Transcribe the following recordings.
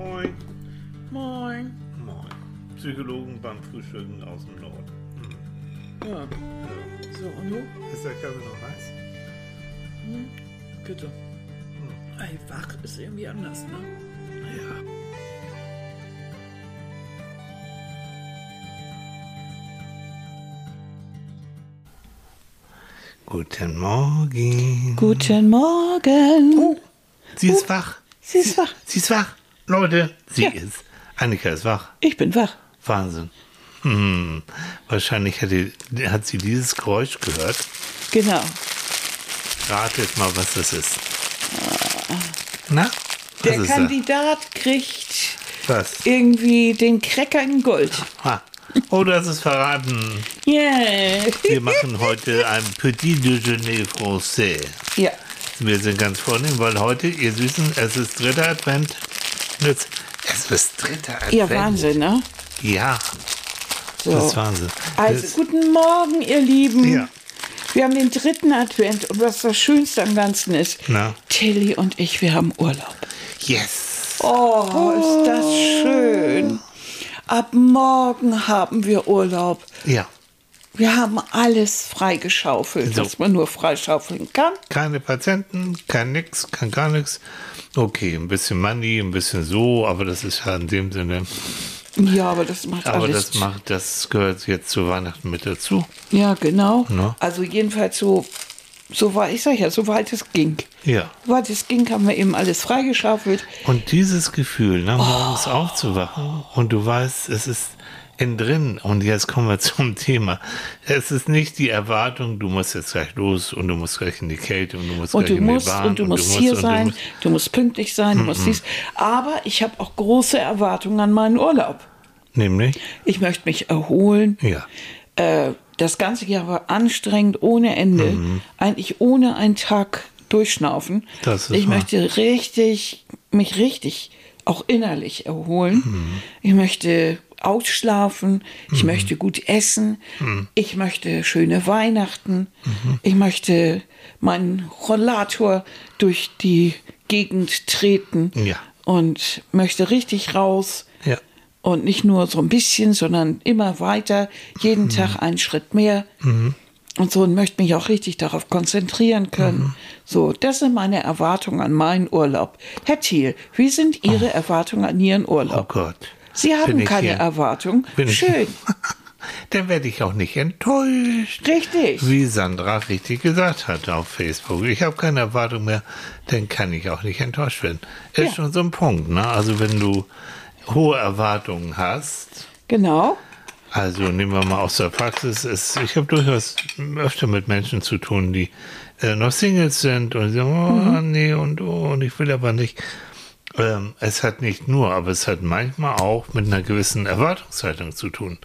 Moin. Moin. Moin. Psychologen beim Frühstücken aus dem Norden. Hm. Ja, Ja. so, und du? Ist der Kaffee noch heiß? Bitte. Ey, wach ist irgendwie anders, ne? Ja. Guten Morgen. Guten Morgen. Sie ist wach. Sie ist wach. Sie ist wach. Leute, sie Ja. ist. Annika ist wach. Ich bin wach. Wahnsinn. Hm. Wahrscheinlich hat, die, hat sie dieses Geräusch gehört. Genau. Ratet mal, was das ist. Na? Was Der ist Kandidat kriegt das? Was? irgendwie den Cracker in Gold. Ah. Oh, das ist verraten. Yeah. Wir machen heute ein Petit Déjeuner Français. ja. Wir sind ganz vornehm, weil heute, ihr Süßen, es ist dritter Advent. Jetzt, es ist dritter Advent. Ja, Wahnsinn, ne? Ja, So. das ist Wahnsinn. Also, Das- guten Morgen, ihr Lieben. Ja. Wir haben den dritten Advent und was das Schönste am Ganzen ist, Na? Tilly und ich, wir haben Urlaub. Yes. Oh, ist das schön. Ab morgen haben wir Urlaub. Ja, Wir haben alles freigeschaufelt, So. was man nur freischaufeln kann. keine Patienten, kein nix, kein gar nichts. Okay, ein bisschen Money, ein bisschen so, aber das ist ja in dem Sinne. Ja, aber das macht Aber alles. das macht, das gehört jetzt zu Weihnachten mit dazu. ja, genau. Ne? Also jedenfalls so, so war ich sag ja, soweit es ging. Ja. Soweit es ging, haben wir eben alles freigeschaufelt. Und dieses Gefühl, ne, morgens Oh. aufzuwachen und du weißt, es ist innen drin. Und jetzt kommen wir zum Thema. Es ist nicht die Erwartung, du musst jetzt gleich los und du musst gleich in die Kälte und du musst Und gleich du in musst die Bahn und du musst hier sein, musst- du musst pünktlich sein, du musst dies. Aber ich habe auch große Erwartungen an meinen Urlaub. Nämlich? Ich möchte mich erholen. Ja. Äh, das ganze Jahr war anstrengend ohne Ende. Mhm. Eigentlich ohne einen Tag durchschnaufen. Das ist ich wahr. möchte richtig, mich richtig auch innerlich erholen. Mhm. Ich möchte ausschlafen. Ich Mhm. möchte gut essen. Ich möchte schöne Weihnachten. Mhm. Ich möchte meinen Rollator durch die Gegend treten. Ja. Und möchte richtig raus. Ja. Und nicht nur so ein bisschen, sondern immer weiter, jeden Mhm. Tag einen Schritt mehr. Und so und möchte mich auch richtig darauf konzentrieren können. Mhm. So, das sind meine Erwartungen an meinen Urlaub. Herr Thiel, wie sind Ihre Erwartungen an Ihren Oh Urlaub? Gott. Sie haben keine? Erwartung. Bin Schön, Dann werde ich auch nicht enttäuscht. richtig. Wie Sandra richtig gesagt hat auf Facebook. Ich habe keine Erwartung mehr, dann kann ich auch nicht enttäuscht werden. Ist Ja. schon so ein Punkt, ne? Also wenn du hohe Erwartungen hast, Genau. also nehmen wir mal aus der Praxis, es, ich habe durchaus öfter mit Menschen zu tun, die äh, noch Singles sind und sagen, oh nee und oh, und ich will aber nicht. Ähm, es hat nicht nur, aber es hat manchmal auch mit einer gewissen Erwartungshaltung zu tun.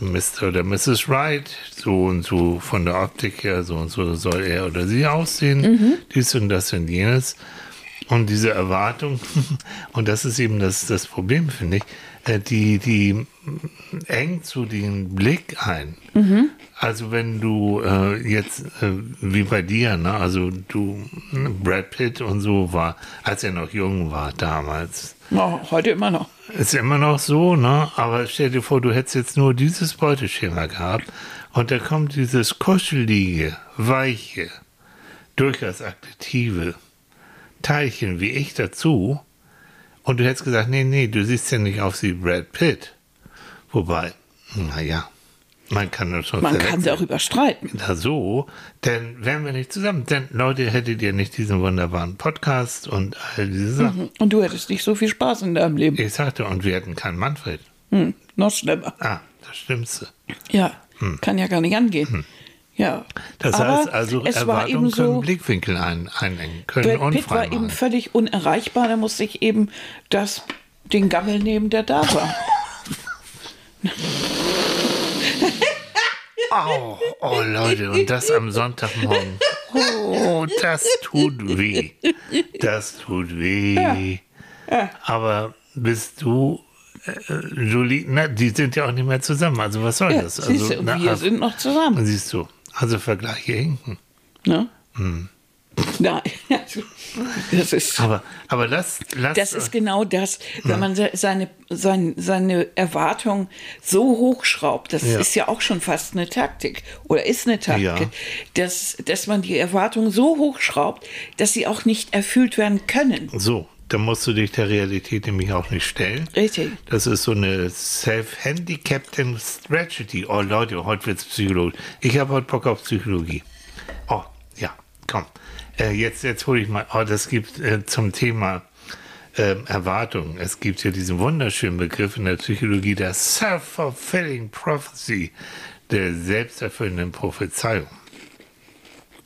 Mr. oder Mrs. Wright, so und so von der Optik her, so und so soll er oder sie aussehen, dies und das und jenes. Und diese Erwartung, und das ist eben das, das Problem, finde ich, die, die engt so den Blick ein. Also wenn du äh, jetzt, äh, wie bei dir, ne, also du, ne, Brad Pitt und so war, als er noch jung war damals, Oh, heute immer noch. ist immer noch so, ne? Aber stell dir vor, du hättest jetzt nur dieses Beuteschema gehabt und da kommt dieses kuschelige, weiche, durchaus aktive Teilchen wie ich dazu und du hättest gesagt, nee, nee, du siehst ja nicht aus wie Brad Pitt. Wobei, naja, man kann das schon Man kann verwechseln. darüber streiten. Na so, dann wären wir nicht zusammen. Denn Leute, hättet ihr nicht diesen wunderbaren Podcast und all diese Sachen. Und du hättest nicht so viel Spaß in deinem Leben. Ich sagte, und wir hätten keinen Manfred. Hm, noch schlimmer. Ah, das Stimmste. Ja, kann ja gar nicht angehen. Ja. Das Aber heißt also, es war Erwartungen eben können so, Blickwinkel ein, einengen, können Brad Pitt war eben völlig unerreichbar. Da musste ich eben das, den Gammel nehmen, der da war. Oh, oh, Leute, und das am Sonntagmorgen. Oh, das tut weh. Das tut weh. Aber bist du, äh, Julie, na, die sind ja auch nicht mehr zusammen. Also was soll Ja, das? Also, du, na, wir also- sind noch zusammen. Siehst du, also Vergleiche hinken. Ne? Nein, also, das ist. Aber, aber lass, lass Das ist genau das, wenn man se- seine, seine, seine Erwartung so hochschraubt, das Ja. ist ja auch schon fast eine Taktik oder ist eine Taktik, Ja. dass, dass man die Erwartung so hochschraubt, dass sie auch nicht erfüllt werden können. so. Da musst du dich der Realität nämlich auch nicht stellen. Richtig. Das ist so eine Self-Handicapping Strategy. Oh Leute, heute wird's Psychologie. Ich habe heute Bock auf Psychologie. Oh, ja, komm. Äh, jetzt jetzt hole ich mal, oh, das gibt äh, zum Thema ähm, Erwartung. Es gibt ja diesen wunderschönen Begriff in der Psychologie der Self-Fulfilling Prophecy, der selbsterfüllenden Prophezeiung.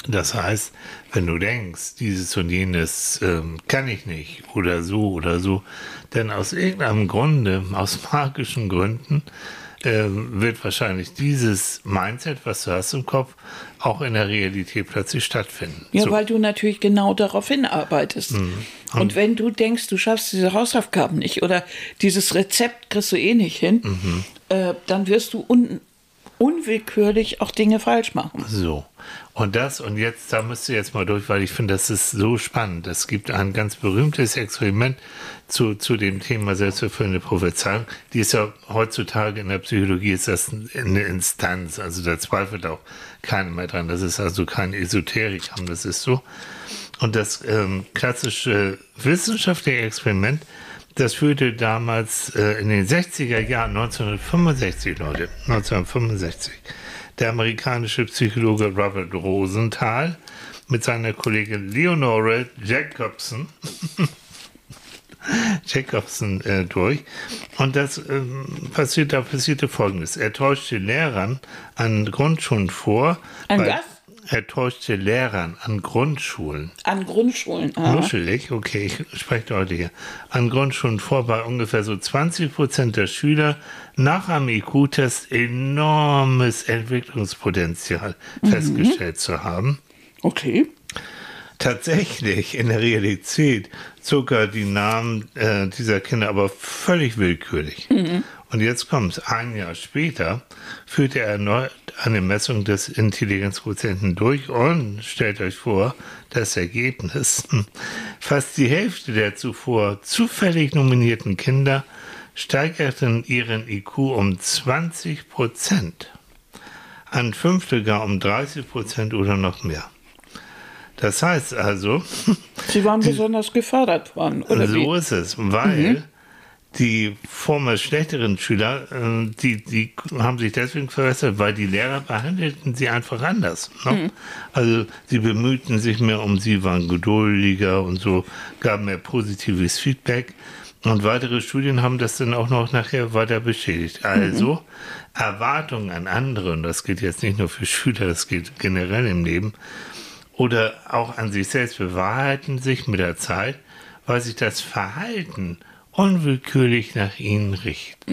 Das heißt, wenn du denkst, dieses und jenes ähm, kann ich nicht oder so oder so, denn aus irgendeinem Grunde, aus magischen Gründen, ähm, wird wahrscheinlich dieses Mindset, was du hast im Kopf, auch in der Realität plötzlich stattfinden. Ja, So. weil du natürlich genau darauf hinarbeitest. Mhm. Und wenn du denkst, du schaffst diese Hausaufgaben nicht oder dieses Rezept kriegst du eh nicht hin, Mhm. äh, dann wirst du un unwillkürlich auch Dinge falsch machen. So. Und das, und jetzt, da müsst ihr jetzt mal durch, weil ich finde, das ist so spannend. Es gibt ein ganz berühmtes Experiment zu, zu dem Thema selbsterfüllende Prophezeiung. Die ist ja heutzutage in der Psychologie ist das eine Instanz. Also da zweifelt auch keiner mehr dran. Das ist also kein Esoterikum, das ist so. Und das ähm, klassische wissenschaftliche Experiment, das führte damals äh, in den 60er Jahren, 1965, Leute, 1965, der amerikanische Psychologe Robert Rosenthal mit seiner Kollegin Leonore Jacobson Jacobson äh, durch. Und das ähm, passiert, da passierte folgendes. Er täuschte Lehrern an Grundschulen vor. An was? Er täuschte Lehrern an Grundschulen. An Grundschulen. aha. Nuschelig, okay, ich spreche deutlich hier. An Grundschulen vor, bei ungefähr so 20 Prozent der Schüler nach einem IQ-Test enormes Entwicklungspotenzial festgestellt zu haben. Okay. Tatsächlich in der Realität sogar die Namen äh, dieser Kinder aber völlig willkürlich. Und jetzt kommt es, ein Jahr später führte er erneut eine Messung des Intelligenzquotienten durch und stellt euch vor, das Ergebnis. Fast die Hälfte der zuvor zufällig nominierten Kinder steigerten ihren IQ um 20 Prozent. Ein Fünftel gar um 30 Prozent oder noch mehr. Das heißt also, Sie waren besonders gefördert worden, oder so wie? ist es, weil die vormals schlechteren Schüler, äh, die, die haben sich deswegen verbessert, weil die Lehrer behandelten sie einfach anders. Ne? Also sie bemühten sich mehr um sie, waren geduldiger und so, gaben mehr positives Feedback. Und weitere Studien haben das dann auch noch nachher weiter bestätigt. Also Erwartungen an andere, und das gilt jetzt nicht nur für Schüler, das gilt generell im Leben, oder auch an sich selbst bewahrheiten sich mit der Zeit, weil sich das Verhalten unwillkürlich nach ihnen richtet.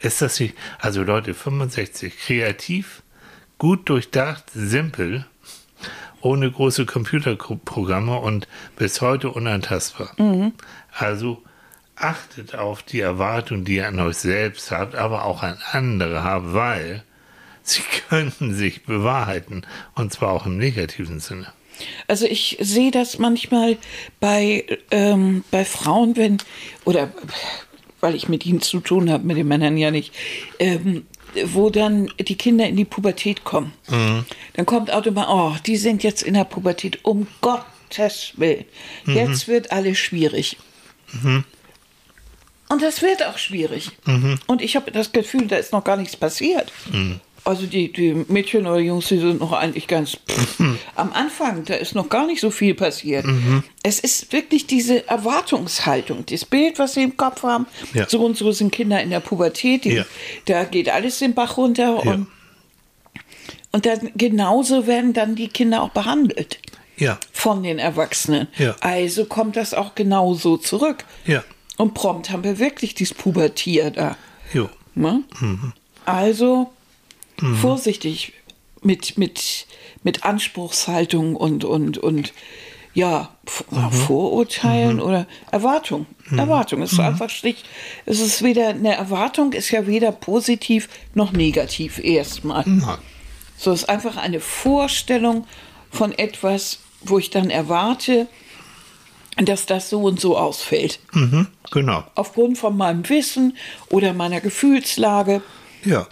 Ist das nicht, also Leute, 65, kreativ, gut durchdacht, simpel, ohne große Computerprogramme und bis heute unantastbar. Also achtet auf die Erwartung, die ihr an euch selbst habt, aber auch an andere habt, weil sie könnten sich bewahrheiten und zwar auch im negativen Sinne. Also ich sehe das manchmal bei, ähm, bei Frauen, wenn, oder weil ich mit ihnen zu tun habe, mit den Männern ja nicht, ähm, wo dann die Kinder in die Pubertät kommen. Dann kommt automatisch, oh, die sind jetzt in der Pubertät, um Gottes Willen. Jetzt wird alles schwierig. Und das wird auch schwierig. Und ich habe das Gefühl, da ist noch gar nichts passiert. Also die, die Mädchen oder Jungs, die sind noch eigentlich ganz pff, am Anfang, da ist noch gar nicht so viel passiert. Es ist wirklich diese Erwartungshaltung, das Bild, was sie im Kopf haben. Ja. So und so sind Kinder in der Pubertät, die, Ja. da geht alles den Bach runter. Ja. Und, und dann genauso werden dann die Kinder auch behandelt Ja, von den Erwachsenen. Ja. Also kommt das auch genauso zurück. ja, Und prompt haben wir wirklich dieses Pubertier da. jo. Ne? Also vorsichtig mit, mit, mit Anspruchshaltung und, und, und ja, F- Vorurteilen oder Erwartung. Erwartung ist einfach schlicht. Es ist weder eine Erwartung, ist ja weder positiv noch negativ erstmal. So ist einfach eine Vorstellung von etwas, wo ich dann erwarte, dass das so und so ausfällt. Mhm, genau. Aufgrund von meinem Wissen oder meiner Gefühlslage. Ja.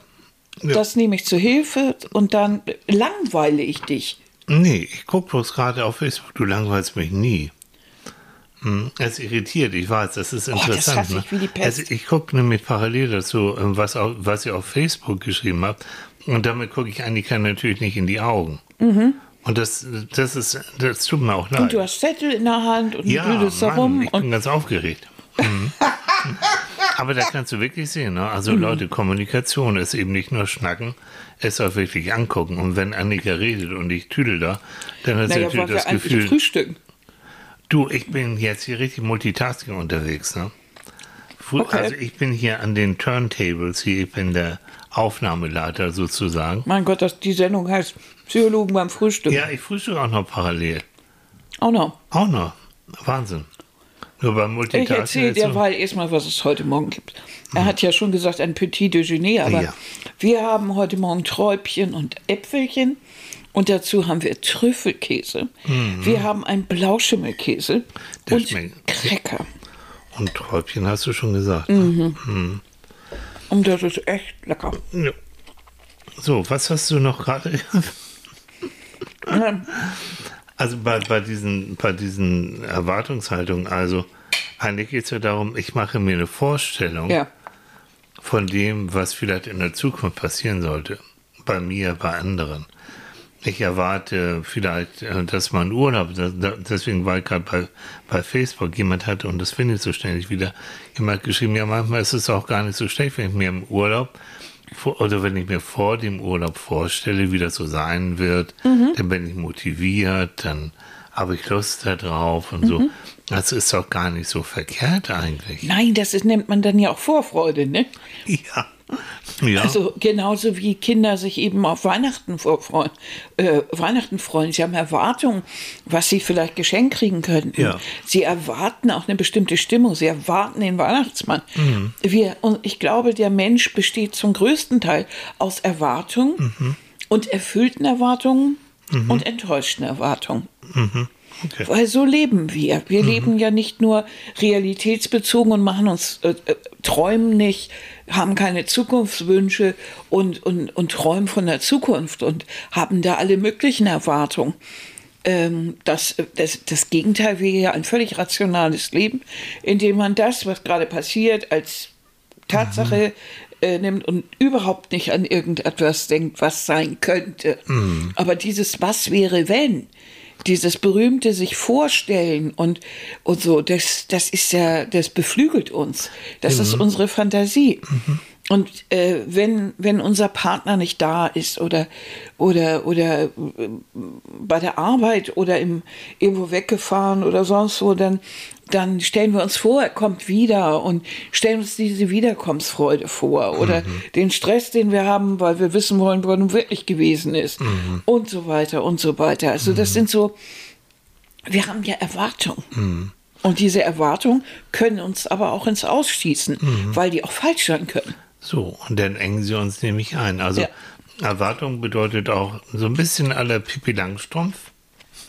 Ja. Das nehme ich zur Hilfe und dann langweile ich dich. Nee, ich gucke bloß gerade auf Facebook, du langweilst mich nie. Hm, Es irritiert, ich weiß, das ist Oh, das interessant. ich Pest. Also ich gucke nämlich parallel dazu, ähm, was, auf, was ihr auf Facebook geschrieben habt. Und damit gucke ich Annika natürlich nicht in die Augen. Und das, das ist, das tut mir auch leid. Mhm. Und du hast Zettel in der Hand und ja, du blödest da rum. ich bin ganz aufgeregt. Mhm. Aber da kannst du wirklich sehen, ne? also Mhm. Leute, Kommunikation ist eben nicht nur Schnacken, es auch wirklich angucken. Und wenn Annika redet und ich tüdel da, dann hat sie naja, natürlich das Gefühl, frühstücken? Du, ich bin jetzt hier richtig Multitasking unterwegs, ne? Fu- Okay. Also ich bin hier an den Turntables, hier, ich bin der Aufnahmeleiter sozusagen. Mein Gott, das, die Sendung heißt Psychologen beim Frühstück. Ja, ich frühstücke auch noch parallel. Auch noch. Auch noch. Wahnsinn. Nur beim Ich Multitasking. erzähle ist dir mal erstmal, was es heute Morgen gibt. Er hat ja schon gesagt, ein Petit Déjeuner, aber Ja. wir haben heute Morgen Träubchen und Äpfelchen und dazu haben wir Trüffelkäse. Wir haben einen Blauschimmelkäse Mhm. Der und schmeckt. Cracker. Und Träubchen hast du schon gesagt. Mhm. ne? Und das ist echt lecker. Ja. So, was hast du noch gerade? Also bei, bei, diesen, bei diesen Erwartungshaltungen, also eigentlich geht es ja darum, ich mache mir eine Vorstellung Ja. von dem, was vielleicht in der Zukunft passieren sollte. Bei mir, bei anderen. Ich erwarte vielleicht, äh, dass man Urlaub, deswegen war ich gerade bei, bei Facebook, jemand hatte, und das finde ich so ständig wieder, jemand hat geschrieben, ja, manchmal ist es auch gar nicht so schlecht, wenn ich mir im Urlaub, oder wenn ich mir vor dem Urlaub vorstelle, wie das so sein wird, dann bin ich motiviert, dann habe ich Lust darauf und so. Das ist doch gar nicht so verkehrt eigentlich. Nein, das ist, nennt man dann ja auch Vorfreude, ne? Ja. Ja. Also genauso wie Kinder sich eben auf Weihnachten vorfreuen, äh, Weihnachten freuen. Sie haben Erwartungen, was sie vielleicht geschenkt kriegen könnten. Ja. Sie erwarten auch eine bestimmte Stimmung. Sie erwarten den Weihnachtsmann. Mhm. Wir, und ich glaube, der Mensch besteht zum größten Teil aus Erwartungen Mhm. und erfüllten Erwartungen und enttäuschten Erwartungen. Okay. Weil so leben wir. Wir leben ja nicht nur realitätsbezogen und machen uns, äh, äh, träumen nicht, haben keine Zukunftswünsche und, und, und träumen von der Zukunft und haben da alle möglichen Erwartungen. Ähm, das, das, das Gegenteil wäre ja ein völlig rationales Leben, in dem man das, was gerade passiert, als Tatsache äh, nimmt und überhaupt nicht an irgendetwas denkt, was sein könnte. Aber dieses Was wäre, wenn, dieses berühmte sich vorstellen und, und so, das, das ist ja, das beflügelt uns. Das ist unsere Fantasie. Und äh, wenn, wenn unser Partner nicht da ist oder, oder, oder äh, bei der Arbeit oder im, irgendwo weggefahren oder sonst wo, dann, dann stellen wir uns vor, er kommt wieder und stellen uns diese Wiederkommensfreude vor oder den Stress, den wir haben, weil wir wissen wollen, wo er nun wirklich gewesen ist und so weiter und so weiter. Also das sind so, wir haben ja Erwartungen. Und diese Erwartungen können uns aber auch ins Ausschießen, weil die auch falsch sein können. So, und dann engen sie uns nämlich ein. Also Ja. Erwartung bedeutet auch so ein bisschen aller Pippi Langstrumpf.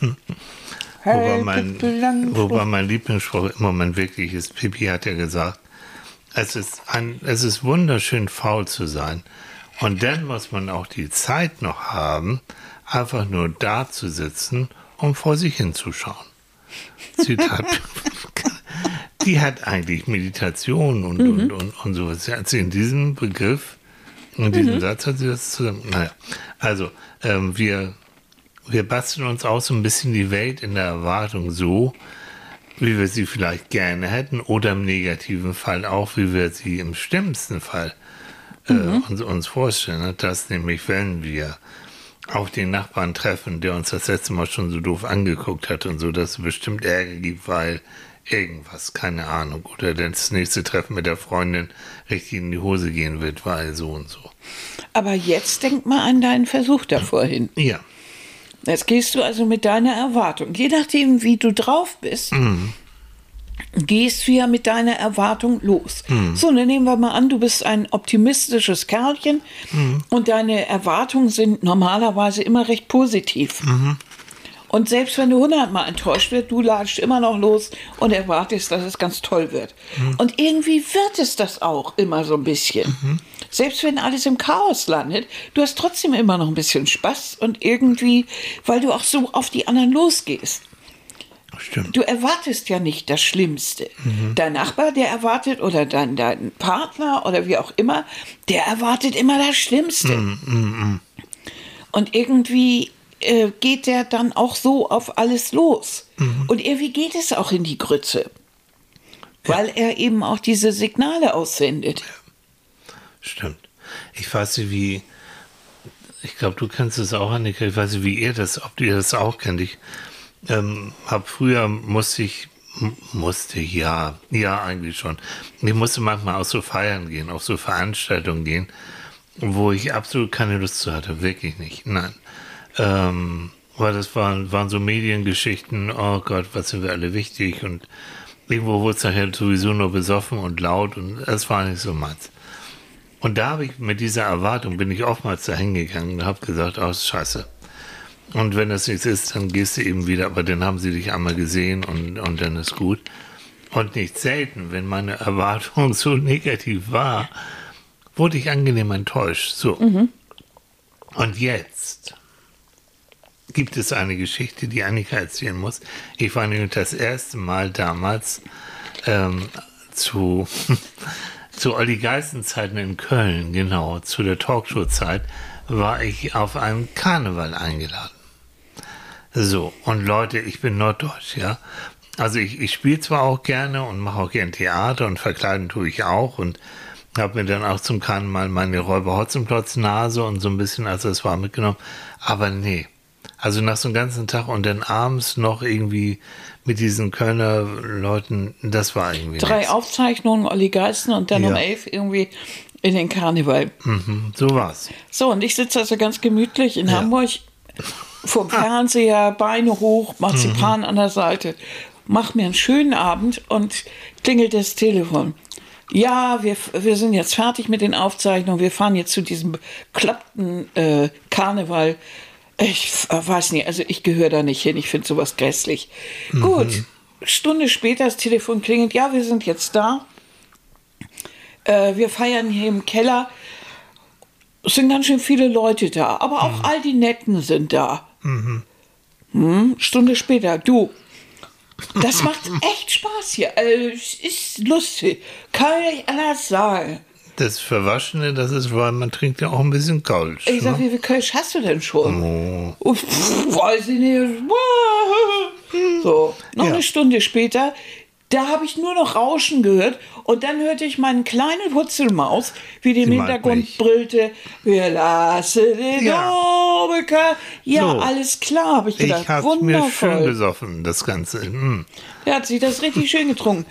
wobei, mein, Pippi Langstrumpf. wobei mein Lieblingsspruch im Moment wirklich ist, Pippi hat ja gesagt, es ist, ein, es ist wunderschön faul zu sein. Und dann muss man auch die Zeit noch haben, einfach nur da zu sitzen und vor sich hinzuschauen. Zitat. Die hat eigentlich Meditation und, und, und, und sowas. Hat sie in diesem Begriff, in diesem Satz hat sie das zusammen. Naja, also ähm, wir, wir basteln uns auch so ein bisschen die Welt in der Erwartung so, wie wir sie vielleicht gerne hätten oder im negativen Fall auch, wie wir sie im schlimmsten Fall äh, uns, uns vorstellen. ne? Dass nämlich, wenn wir auf den Nachbarn treffen, der uns das letzte Mal schon so doof angeguckt hat und so, dass es bestimmt Ärger gibt, weil irgendwas, keine Ahnung, oder das nächste Treffen mit der Freundin richtig in die Hose gehen wird, weil so und so. Aber jetzt denk mal an deinen Versuch da vorhin. Ja, Jetzt gehst du also mit deiner Erwartung, je nachdem, wie du drauf bist, gehst du ja mit deiner Erwartung los. So, dann nehmen wir mal an, du bist ein optimistisches Kerlchen und deine Erwartungen sind normalerweise immer recht positiv. Und selbst wenn du hundertmal enttäuscht wird, du latschst immer noch los und erwartest, dass es ganz toll wird. Mhm. Und irgendwie wird es das auch immer so ein bisschen. Mhm. Selbst wenn alles im Chaos landet, du hast trotzdem immer noch ein bisschen Spaß und irgendwie, weil du auch so auf die anderen losgehst. Stimmt. Du erwartest ja nicht das Schlimmste. Dein Nachbar, der erwartet, oder dein, dein Partner oder wie auch immer, der erwartet immer das Schlimmste. Und irgendwie äh, geht der dann auch so auf alles los. Und irgendwie geht es auch in die Grütze. Weil er eben auch diese Signale aussendet. Stimmt. Ich weiß nicht, wie. Ich glaube, du kennst es auch, Annika. Ich weiß nicht, wie ihr das, ob ihr das auch kennt. Ich ähm, habe früher musste ich musste ja, ja eigentlich schon. Ich musste manchmal auch so feiern gehen, auf so Veranstaltungen gehen, wo ich absolut keine Lust zu hatte, wirklich nicht. Nein. Ähm, weil das waren, waren so Mediengeschichten, oh Gott, was sind wir alle wichtig und irgendwo wurde es nachher sowieso nur besoffen und laut und es war nicht so meins. Und da habe ich mit dieser Erwartung, bin ich oftmals da hingegangen und habe gesagt, oh, scheiße. Und wenn das nichts ist, dann gehst du eben wieder, aber dann haben sie dich einmal gesehen und, und dann ist gut. Und nicht selten, wenn meine Erwartung so negativ war, wurde ich angenehm enttäuscht. So. Und jetzt gibt es eine Geschichte, die Annika erzählen muss. Ich war nämlich das erste Mal damals ähm, zu, zu Olli Geißen-Zeiten in Köln, genau, zu der Talkshow-Zeit, war ich auf einem Karneval eingeladen. So, und Leute, ich bin Norddeutsch, ja. Also ich, ich spiele zwar auch gerne und mache auch gern Theater und verkleiden tue ich auch und habe mir dann auch zum Karneval meine Räuber Hotzenplotz Nase und so ein bisschen Accessoire mitgenommen. Aber nee, also nach so einem ganzen Tag und dann abends noch irgendwie mit diesen Kölner Leuten, das war irgendwie Drei nix. Aufzeichnungen, Olli Geißen und dann um Ja. elf irgendwie in den Karneval. Mhm, so war's. So, und ich sitze also ganz gemütlich in Hamburg vorm Fernseher, Beine hoch, Marzipan an der Seite. Mach mir einen schönen Abend und klingelt das Telefon. Ja, wir, wir sind jetzt fertig mit den Aufzeichnungen. Wir fahren jetzt zu diesem klappten äh, Karneval. Ich äh, weiß nicht, also ich gehöre da nicht hin. Ich finde sowas grässlich. Gut, Stunde später das Telefon klingelt. Ja, wir sind jetzt da. Äh, wir feiern hier im Keller. Es sind ganz schön viele Leute da, aber auch all die Netten sind da. Hm, Stunde später, du. Das macht echt Spaß hier. Also, es ist lustig. Kann ich anders sagen. Das Verwaschene, das ist, weil man trinkt ja auch ein bisschen Kölsch. Ich sag, ne? wie viel Kölsch hast du denn schon? Oh. Pff, weiß ich nicht. So, noch Ja. eine Stunde später, da habe ich nur noch Rauschen gehört und dann hörte ich meinen kleinen Hutzelmaus, wie die im Hintergrund brüllte, wir lassen den Ja. Obeker. Ja, So. alles klar, habe ich Ich gedacht. hab's mir schön besoffen, das Ganze. Hm. Er hat sich das richtig schön getrunken.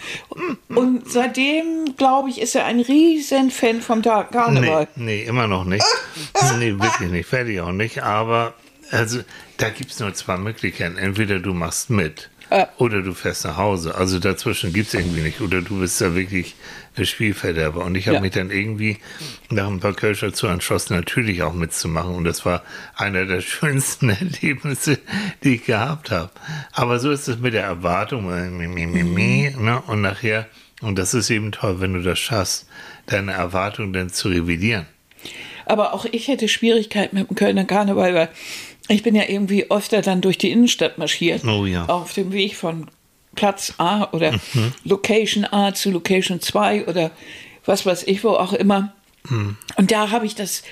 Und seitdem, glaube ich, ist er ein riesen Fan vom Ta- Nee, Karneval. nee, immer noch nicht. nee, wirklich nicht. Fertig auch nicht. Aber also, da gibt es nur zwei Möglichkeiten. Entweder du machst mit. Oder du fährst nach Hause. Also dazwischen gibt es irgendwie nicht. Oder du bist da wirklich der Spielverderber. Und ich habe Ja. mich dann irgendwie nach ein paar Kölsch dazu entschlossen, natürlich auch mitzumachen. Und das war einer der schönsten Erlebnisse, die ich gehabt habe. Aber so ist es mit der Erwartung. äh, mi, ne? Und nachher, und das ist eben toll, wenn du das schaffst, deine Erwartung dann zu revidieren. Aber auch ich hätte Schwierigkeiten mit dem Kölner Karneval, weil ich bin ja irgendwie öfter dann durch die Innenstadt marschiert. Oh ja. Auf dem Weg von Platz A oder Location A zu Location 2 oder was weiß ich, wo auch immer. Und da habe ich das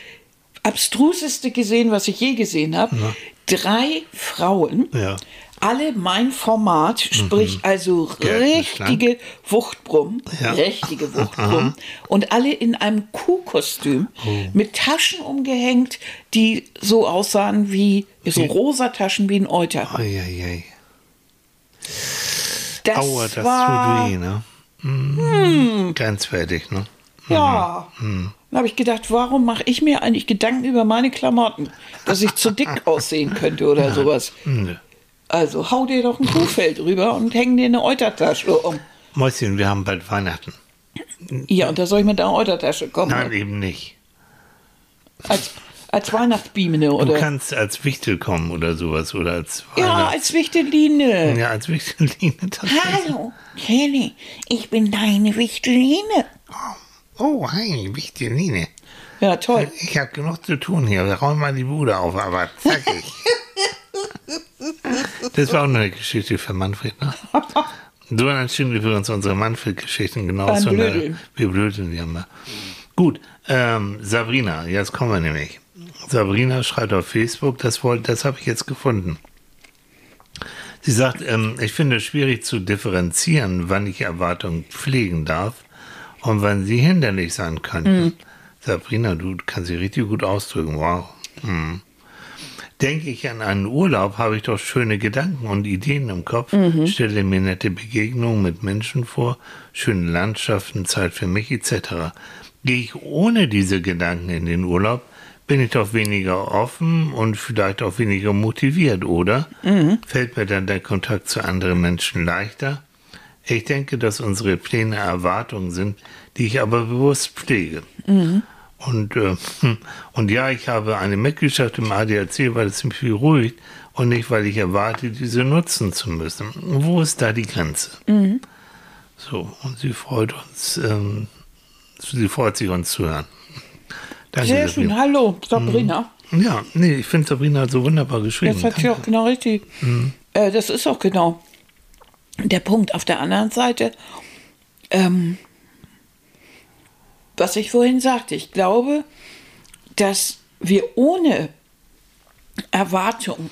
abstruseste gesehen, was ich je gesehen habe. Drei Frauen, Ja. Alle mein Format, sprich also Gärtnerschlank. richtige Wuchtbrumm, Ja. richtige Wuchtbrumm und alle in einem Kuhkostüm mit Taschen umgehängt, die so aussahen wie so rosa Taschen wie ein Euter. Eieiei. Das Aua, das war tut weh, ne? Mm, Grenzwertig, ne? ja. Mhm. Dann habe ich gedacht, warum mache ich mir eigentlich Gedanken über meine Klamotten, dass ich zu dick aussehen könnte oder sowas. Nö. Also hau dir doch ein Kuhfell drüber und häng dir eine Eutertasche um. Mäuschen, wir haben bald Weihnachten. Ja, und da soll ich mit der Eutertasche kommen. Nein, eben nicht. Als, Als Weihnachtsbiene Du oder. kannst als Wichtel kommen oder sowas oder als ja, Weihnachts- als Wichteline. ja, als Wichteline. Hallo, Kelly, ich bin deine Wichteline. Oh, hi, Wichteline. Ja, toll. Ich habe genug zu tun hier. Wir räumen mal die Bude auf, aber zackig. das war auch eine Geschichte für Manfred, ne? So entstehen übrigens unsere Manfred-Geschichten genauso. Beim ne? Blödeln. Ja mal. Gut, ähm, Sabrina, jetzt kommen wir nämlich. Sabrina schreibt auf Facebook, das, das habe ich jetzt gefunden. Sie sagt, ähm, ich finde es schwierig zu differenzieren, wann ich Erwartungen pflegen darf und wann sie hinderlich sein könnten. Sabrina, du kannst sie richtig gut ausdrücken. Wow. Hm. Denke ich an einen Urlaub, habe ich doch schöne Gedanken und Ideen im Kopf, stelle mir nette Begegnungen mit Menschen vor, schöne Landschaften, Zeit für mich etc. Gehe ich ohne diese Gedanken in den Urlaub, bin ich doch weniger offen und vielleicht auch weniger motiviert, oder? Fällt mir dann der Kontakt zu anderen Menschen leichter? Ich denke, dass unsere Pläne Erwartungen sind, die ich aber bewusst pflege. Und, äh, hm, und ja, ich habe eine Mitgliedschaft im ADAC, weil es mich beruhigt und nicht, weil ich erwarte, diese nutzen zu müssen. Wo ist da die Grenze? So, und sie freut uns, ähm, sie freut sich, uns zu hören. Danke, Sehr schön. Hallo, Sabrina. Ja, nee, ich finde Sabrina so wunderbar geschrieben. Jetzt hat sie Danke. auch genau richtig. Äh, das ist auch genau der Punkt. Auf der anderen Seite, ähm, was ich vorhin sagte, ich glaube, dass wir ohne Erwartung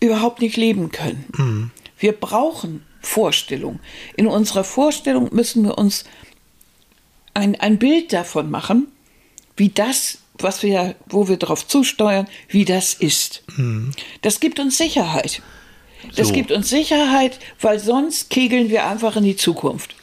überhaupt nicht leben können. Wir brauchen Vorstellung. In unserer Vorstellung müssen wir uns ein, ein Bild davon machen, wie das, was wir, wo wir darauf zusteuern, wie das ist. Das gibt uns Sicherheit. Das So. gibt uns Sicherheit, weil sonst kegeln wir einfach in die Zukunft.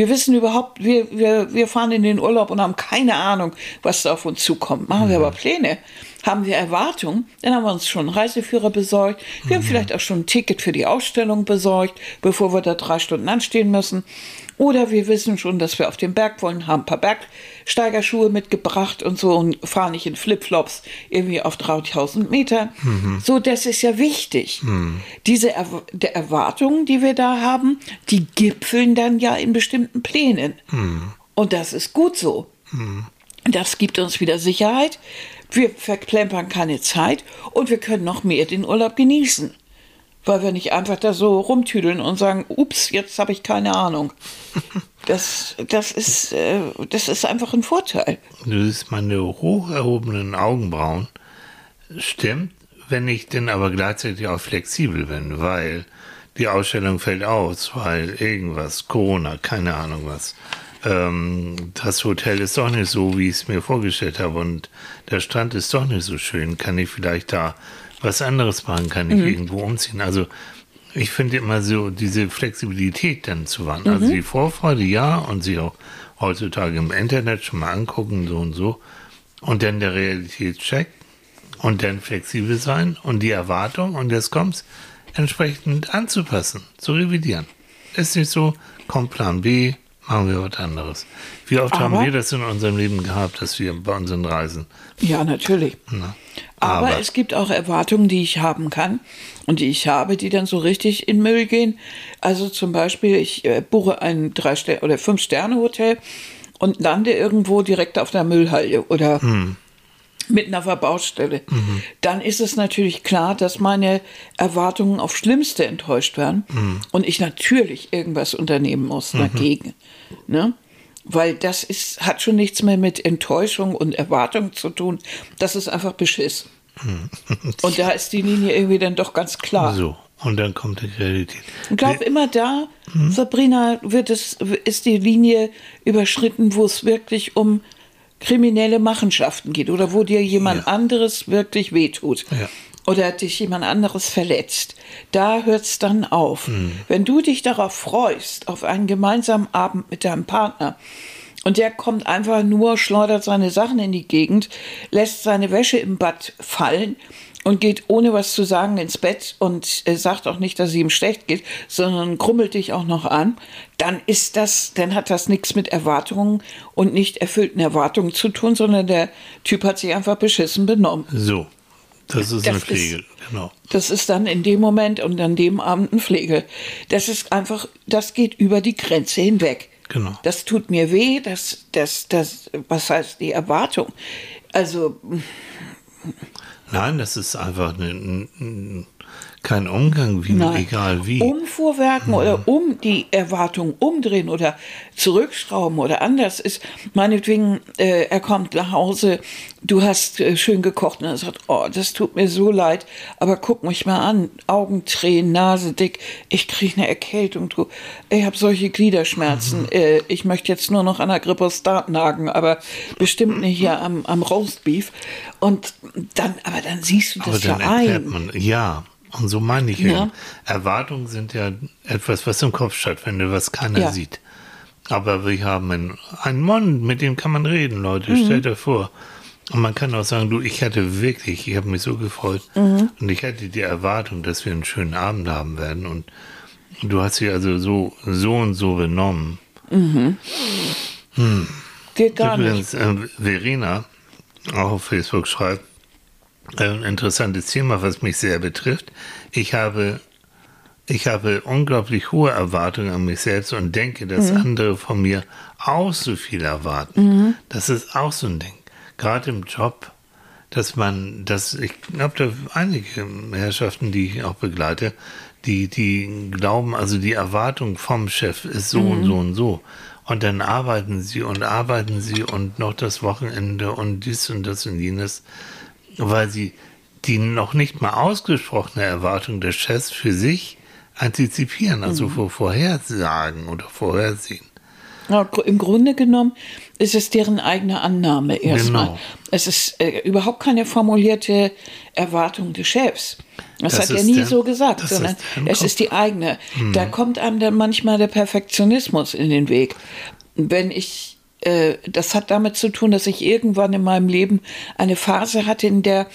Wir wissen überhaupt, wir, wir, wir fahren in den Urlaub und haben keine Ahnung, was da auf uns zukommt. Machen wir aber Pläne, haben wir Erwartungen, dann haben wir uns schon einen Reiseführer besorgt, wir haben vielleicht auch schon ein Ticket für die Ausstellung besorgt, bevor wir da drei Stunden anstehen müssen. Oder wir wissen schon, dass wir auf den Berg wollen, haben ein paar Bergsteigerschuhe mitgebracht und so und fahren nicht in Flipflops irgendwie auf 3000 Meter. So, das ist ja wichtig. Diese er der Erwartungen, die wir da haben, die gipfeln dann ja in bestimmten Plänen. Und das ist gut so. Das gibt uns wieder Sicherheit. Wir verplempern keine Zeit und wir können noch mehr den Urlaub genießen. Weil wir nicht einfach da so rumtüdeln und sagen, ups, jetzt habe ich keine Ahnung. Das, das, ist, äh, das ist einfach ein Vorteil. Du siehst meine hoch erhobenen Augenbrauen. Stimmt, wenn ich denn aber gleichzeitig auch flexibel bin, weil die Ausstellung fällt aus, weil irgendwas, Corona, keine Ahnung was. Ähm, das Hotel ist doch nicht so, wie ich es mir vorgestellt habe und der Strand ist doch nicht so schön. Kann ich vielleicht da was anderes machen? Kann ich irgendwo umziehen? Also ich finde immer so diese Flexibilität dann zu wahren. Also die Vorfreude ja und sie auch heutzutage im Internet schon mal angucken, so und so. Und dann der Realitätscheck und dann flexibel sein und die Erwartung und jetzt kommt's entsprechend anzupassen, zu revidieren. Ist nicht so, kommt Plan B, machen wir was anderes. Wie oft haben Aber- wir das in unserem Leben gehabt, dass wir bei unseren Reisen, Ja, natürlich. na, Aber, aber, es gibt auch Erwartungen, die ich haben kann und die ich habe, die dann so richtig in Müll gehen. Also zum Beispiel, ich äh, buche ein drei Ster oder fünf Sterne Hotel und lande irgendwo direkt auf der Müllhalde oder mitten auf der Baustelle. Dann ist es natürlich klar, dass meine Erwartungen auf Schlimmste enttäuscht werden und ich natürlich irgendwas unternehmen muss dagegen. Ne? Weil das ist, hat schon nichts mehr mit Enttäuschung und Erwartung zu tun. Das ist einfach Beschiss. Und da ist die Linie irgendwie dann doch ganz klar. so. Und dann kommt die Realität. Ich glaube, immer da, Sabrina, wird es, ist die Linie überschritten, wo es wirklich um kriminelle Machenschaften geht oder wo dir jemand Ja. anderes wirklich wehtut. Ja. Oder dich jemand anderes verletzt. Da hört es dann auf. Mhm. Wenn du dich darauf freust, auf einen gemeinsamen Abend mit deinem Partner, Und der kommt einfach nur, schleudert seine Sachen in die Gegend, lässt seine Wäsche im Bad fallen und geht ohne was zu sagen ins Bett und äh, sagt auch nicht, dass es ihm schlecht geht, sondern krummelt dich auch noch an, dann ist das, dann hat das nichts mit Erwartungen und nicht erfüllten Erwartungen zu tun, sondern der Typ hat sich einfach beschissen benommen. So, das ist Das eine Pflege, ist- genau. Das ist dann in dem Moment und an dem Abend ein Pflege. Das ist einfach, das geht über die Grenze hinweg. Genau. Das tut mir weh, das, das, das, was heißt die Erwartung? Also, Nein, das ist einfach eine, ein, ein, kein Umgang, wie, Nein. egal wie. Umfuhrwerken oder um die Erwartung umdrehen oder zurückschrauben oder anders ist, meinetwegen, äh, er kommt nach Hause, du hast äh, schön gekocht und er sagt, oh, das tut mir so leid, aber guck mich mal an, Augentränen, Nase dick, ich kriege eine Erkältung, du, ich habe solche Gliederschmerzen, äh, ich möchte jetzt nur noch an der Gripostat nagen, aber bestimmt nicht hier am, am Roastbeef und dann, aber dann siehst du Aber das ja dann erklärt ein. man, ja, und so meine ich Ja. eben. Erwartungen sind ja etwas, was im Kopf stattfindet, was keiner Ja. sieht. Aber wir haben einen, einen Mund, mit dem kann man reden, Leute, Mhm. stellt euch vor. Und man kann auch sagen, du, ich hatte wirklich, ich habe mich so gefreut Mhm. und ich hatte die Erwartung, dass wir einen schönen Abend haben werden und du hast dich also so, so und so benommen. Geht gar nicht. Übrigens, äh, Verena, auch auf Facebook, schreibt, ein interessantes Thema, was mich sehr betrifft. Ich habe, ich habe unglaublich hohe Erwartungen an mich selbst und denke, dass andere von mir auch so viel erwarten. Das ist auch so ein Ding. Gerade im Job, dass man, dass ich habe da einige Herrschaften, die ich auch begleite, die, die glauben, also die Erwartung vom Chef ist so und so und so. Und dann arbeiten sie und arbeiten sie und noch das Wochenende und dies und das und jenes, weil sie die noch nicht mal ausgesprochene Erwartung des Chefs für sich antizipieren, also vor vorhersagen oder vorhersehen. Ja, Im Grunde genommen ist es deren eigene Annahme erstmal. Genau. Es ist äh, überhaupt keine formulierte Erwartung des Chefs. Das, Das hat er nie der- so gesagt, sondern ist es Kopf. ist die eigene. Da kommt einem dann manchmal der Perfektionismus in den Weg. Wenn ich, äh, das hat damit zu tun, dass ich irgendwann in meinem Leben eine Phase hatte, in der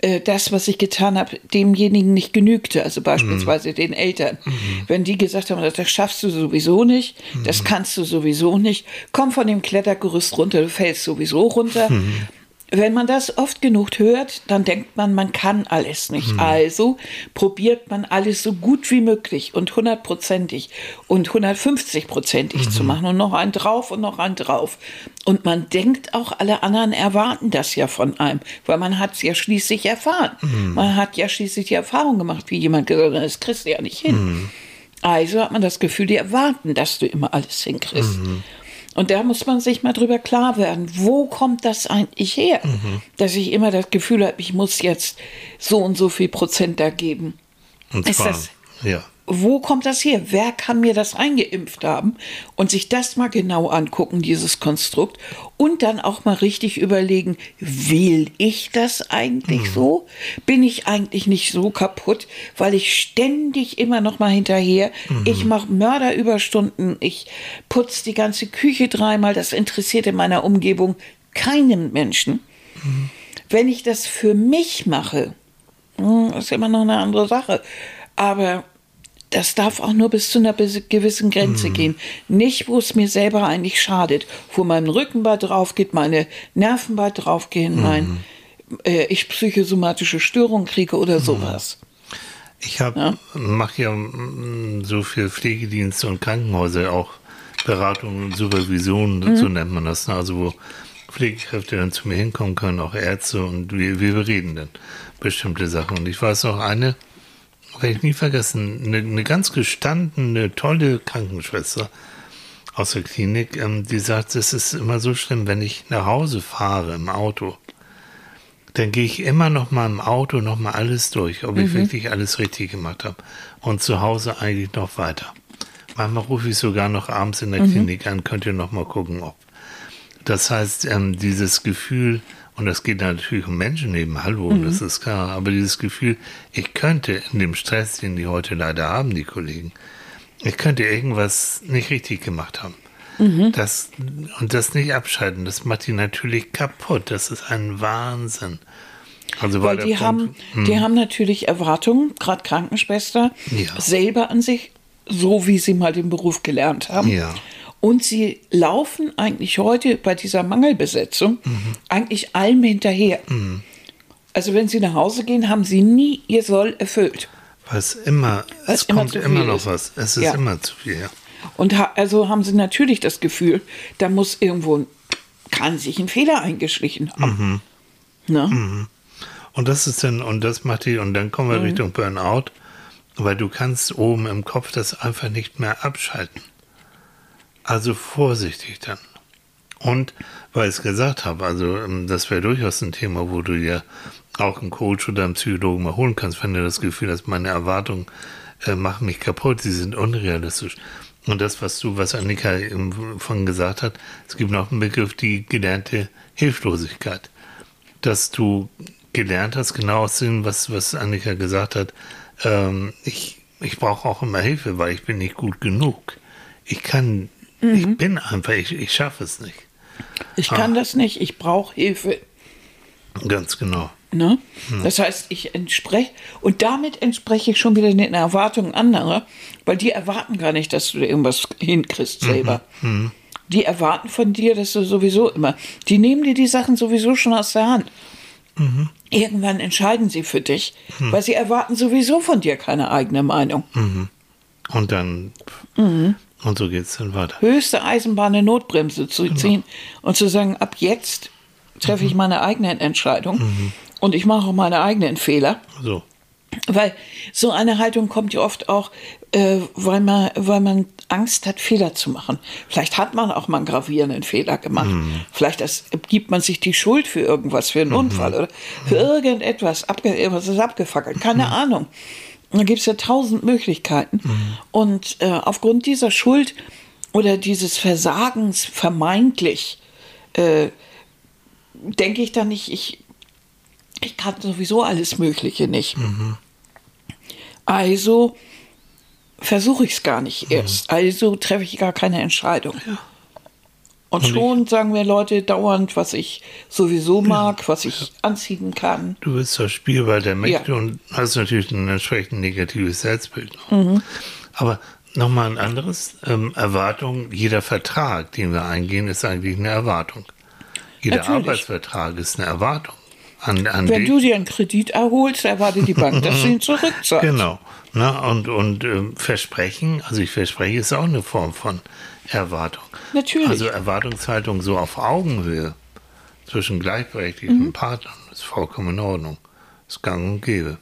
äh, das, was ich getan habe, demjenigen nicht genügte, also beispielsweise den Eltern. Wenn die gesagt haben, das schaffst du sowieso nicht, das kannst du sowieso nicht, komm von dem Klettergerüst runter, du fällst sowieso runter. Wenn man das oft genug hört, dann denkt man, man kann alles nicht. Also probiert man alles so gut wie möglich und hundertprozentig und 150-prozentig zu machen und noch einen drauf und noch einen drauf. Und man denkt auch, alle anderen erwarten das ja von einem, weil man hat es ja schließlich erfahren. Man hat ja schließlich die Erfahrung gemacht, wie jemand gesagt hat, das kriegst du ja nicht hin. Also hat man das Gefühl, die erwarten, dass du immer alles hinkriegst. Und da muss man sich mal drüber klar werden, wo kommt das eigentlich her, dass ich immer das Gefühl habe, ich muss jetzt so und so viel Prozent da geben. Und Ist zwar, das- ja. Wo kommt das her? Wer kann mir das eingeimpft haben? Und sich das mal genau angucken, dieses Konstrukt. Und dann auch mal richtig überlegen, will ich das eigentlich so? Bin ich eigentlich nicht so kaputt, weil ich ständig immer noch mal hinterher, ich mache Mörderüberstunden, ich putze die ganze Küche dreimal, das interessiert in meiner Umgebung keinen Menschen. Wenn ich das für mich mache, hm, ist immer noch eine andere Sache. Aber das darf auch nur bis zu einer gewissen Grenze gehen. Nicht, wo es mir selber eigentlich schadet. Wo mein Rückenbad drauf geht, meine Nervenbad drauf gehen, mein, äh, ich psychosomatische Störungen kriege oder sowas. Ich habe mache ja mm, so viel Pflegedienste und Krankenhäuser auch Beratung und Supervision, Mhm. so nennt man das. ne? Also wo Pflegekräfte dann zu mir hinkommen können, auch Ärzte und wir, wir bereden dann bestimmte Sachen. Und ich weiß noch eine, werde ich nie vergessen, eine, eine ganz gestandene, tolle Krankenschwester aus der Klinik, ähm, die sagt, es ist immer so schlimm, wenn ich nach Hause fahre im Auto dann gehe ich immer noch mal im Auto noch mal alles durch, ob ich wirklich alles richtig gemacht habe. Und zu Hause eigentlich noch weiter. Manchmal rufe ich sogar noch abends in der Klinik an, könnt ihr noch mal gucken, ob. Das heißt, ähm, dieses Gefühl, und das geht natürlich um Menschenleben, hallo, das ist klar, aber dieses Gefühl, ich könnte in dem Stress, den die heute leider haben, die Kollegen, ich könnte irgendwas nicht richtig gemacht haben. Das, und das nicht abschalten, das macht die natürlich kaputt. Das ist ein Wahnsinn. Also Weil die Punkt- haben, die haben natürlich Erwartungen, gerade Krankenschwester, Ja. selber an sich, so wie sie mal den Beruf gelernt haben. Ja. Und sie laufen eigentlich heute bei dieser Mangelbesetzung Mhm. eigentlich allem hinterher. Also wenn sie nach Hause gehen, haben sie nie ihr Soll erfüllt. Was immer, Was es immer kommt immer noch ist. was. Es ist Ja. immer zu viel. ja. Und ha also haben sie natürlich das Gefühl, da muss irgendwo, kann sich ein Fehler eingeschlichen haben. Mhm. Ne? Und das ist dann, und das macht die, und dann kommen Mhm. wir Richtung Burnout, weil du kannst oben im Kopf das einfach nicht mehr abschalten. Also vorsichtig dann. Und weil ich es gesagt habe, also ähm, das wäre durchaus ein Thema, wo du ja auch einen Coach oder einen Psychologen mal holen kannst, wenn du das Gefühl hast, meine Erwartungen äh, machen mich kaputt, sie sind unrealistisch. Und das, was du, was Annika von gesagt hat, es gibt noch einen Begriff, die gelernte Hilflosigkeit. Dass du gelernt hast, genau aus dem, was, was Annika gesagt hat, ähm, ich, ich brauche auch immer Hilfe, weil ich bin nicht gut genug. Ich kann, ich bin einfach, ich, ich schaffe es nicht. Ich Ah. kann das nicht, ich brauche Hilfe. Ganz genau. Ne? Hm. Das heißt, ich entspreche, und damit entspreche ich schon wieder den Erwartungen anderer, weil die erwarten gar nicht, dass du irgendwas hinkriegst Mhm. selber. Die erwarten von dir, dass du sowieso immer, die nehmen dir die Sachen sowieso schon aus der Hand. Mhm. Irgendwann entscheiden sie für dich, weil sie erwarten sowieso von dir keine eigene Meinung. Und dann, und so geht es dann weiter. Höchste Eisenbahn eine Notbremse zu Genau. ziehen und zu sagen, ab jetzt treffe Mhm. ich meine eigenen Entscheidungen und ich mache auch meine eigenen Fehler. So. Weil so eine Haltung kommt ja oft auch, äh, weil, man, weil man Angst hat, Fehler zu machen. Vielleicht hat man auch mal einen gravierenden Fehler gemacht. Vielleicht das, gibt man sich die Schuld für irgendwas, für einen Unfall oder für irgendetwas. Abge, irgendwas ist abgefackelt. Keine Ahnung. Da gibt es ja tausend Möglichkeiten. Und äh, aufgrund dieser Schuld oder dieses Versagens vermeintlich äh, denke ich dann nicht, ich, ich kann sowieso alles Mögliche nicht. Also versuche ich es gar nicht erst. Also treffe ich gar keine Entscheidung. Und schon sagen mir Leute dauernd, was ich sowieso mag, was ich anziehen kann. Du bist das Spielball der Mächte Ja. und hast natürlich ein entsprechend negatives Selbstbild. noch. Aber nochmal ein anderes. Ähm, Erwartung, jeder Vertrag, den wir eingehen, ist eigentlich eine Erwartung. Jeder Natürlich. Arbeitsvertrag ist eine Erwartung. An, an Wenn du dir einen Kredit erholst, erwartet die Bank, dass du ihn zurückzahlst. Genau. Na, und und ähm, Versprechen, also ich verspreche, ist auch eine Form von Erwartung. Natürlich. Also Erwartungshaltung so auf Augenhöhe zwischen gleichberechtigten Mhm. Partnern ist vollkommen in Ordnung. Ist gang und gäbe.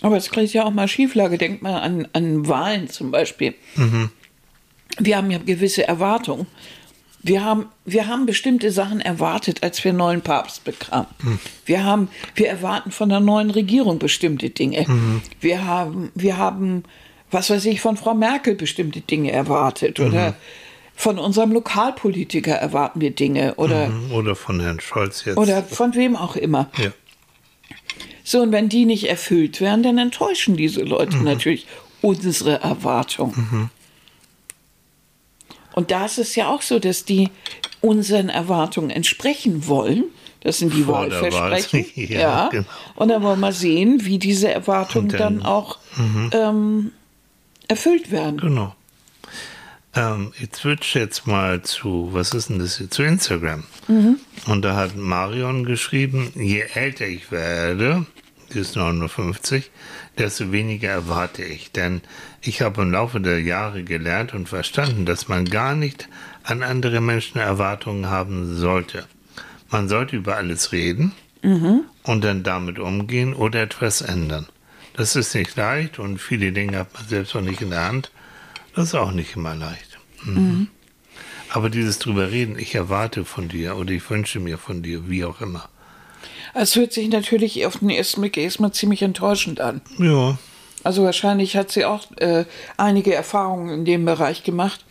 Aber es kriegt ja auch mal Schieflage. Denk mal an, an Wahlen zum Beispiel. Wir haben ja gewisse Erwartungen. Wir haben, wir haben bestimmte Sachen erwartet, als wir einen neuen Papst bekamen. Wir, haben, wir erwarten von der neuen Regierung bestimmte Dinge. Wir, haben, wir haben, was weiß ich, von Frau Merkel bestimmte Dinge erwartet. Oder von unserem Lokalpolitiker erwarten wir Dinge. Oder, Oder von Herrn Scholz jetzt. oder von wem auch immer. ja. So, und wenn die nicht erfüllt werden, dann enttäuschen diese Leute natürlich unsere Erwartungen. Und da ist es ja auch so, dass die unseren Erwartungen entsprechen wollen. Das sind die. Wahlversprechen. Ja, ja. genau. Und dann wollen wir sehen, wie diese Erwartungen dann- dann, auch ähm, erfüllt werden. Genau. Ähm, ich switch jetzt mal zu, was ist denn das hier? Zu Instagram. Und da hat Marion geschrieben, je älter ich werde, die ist 59, desto weniger erwarte ich. Denn ich habe im Laufe der Jahre gelernt und verstanden, dass man gar nicht an andere Menschen Erwartungen haben sollte. Man sollte über alles reden und dann damit umgehen oder etwas ändern. Das ist nicht leicht und viele Dinge hat man selbst auch nicht in der Hand. Das ist auch nicht immer leicht. Mhm. Aber dieses drüber reden, ich erwarte von dir oder ich wünsche mir von dir, wie auch immer. Es hört sich natürlich auf den ersten Blick erstmal ziemlich enttäuschend an. Ja, Also wahrscheinlich hat sie auch äh, einige Erfahrungen in dem Bereich gemacht.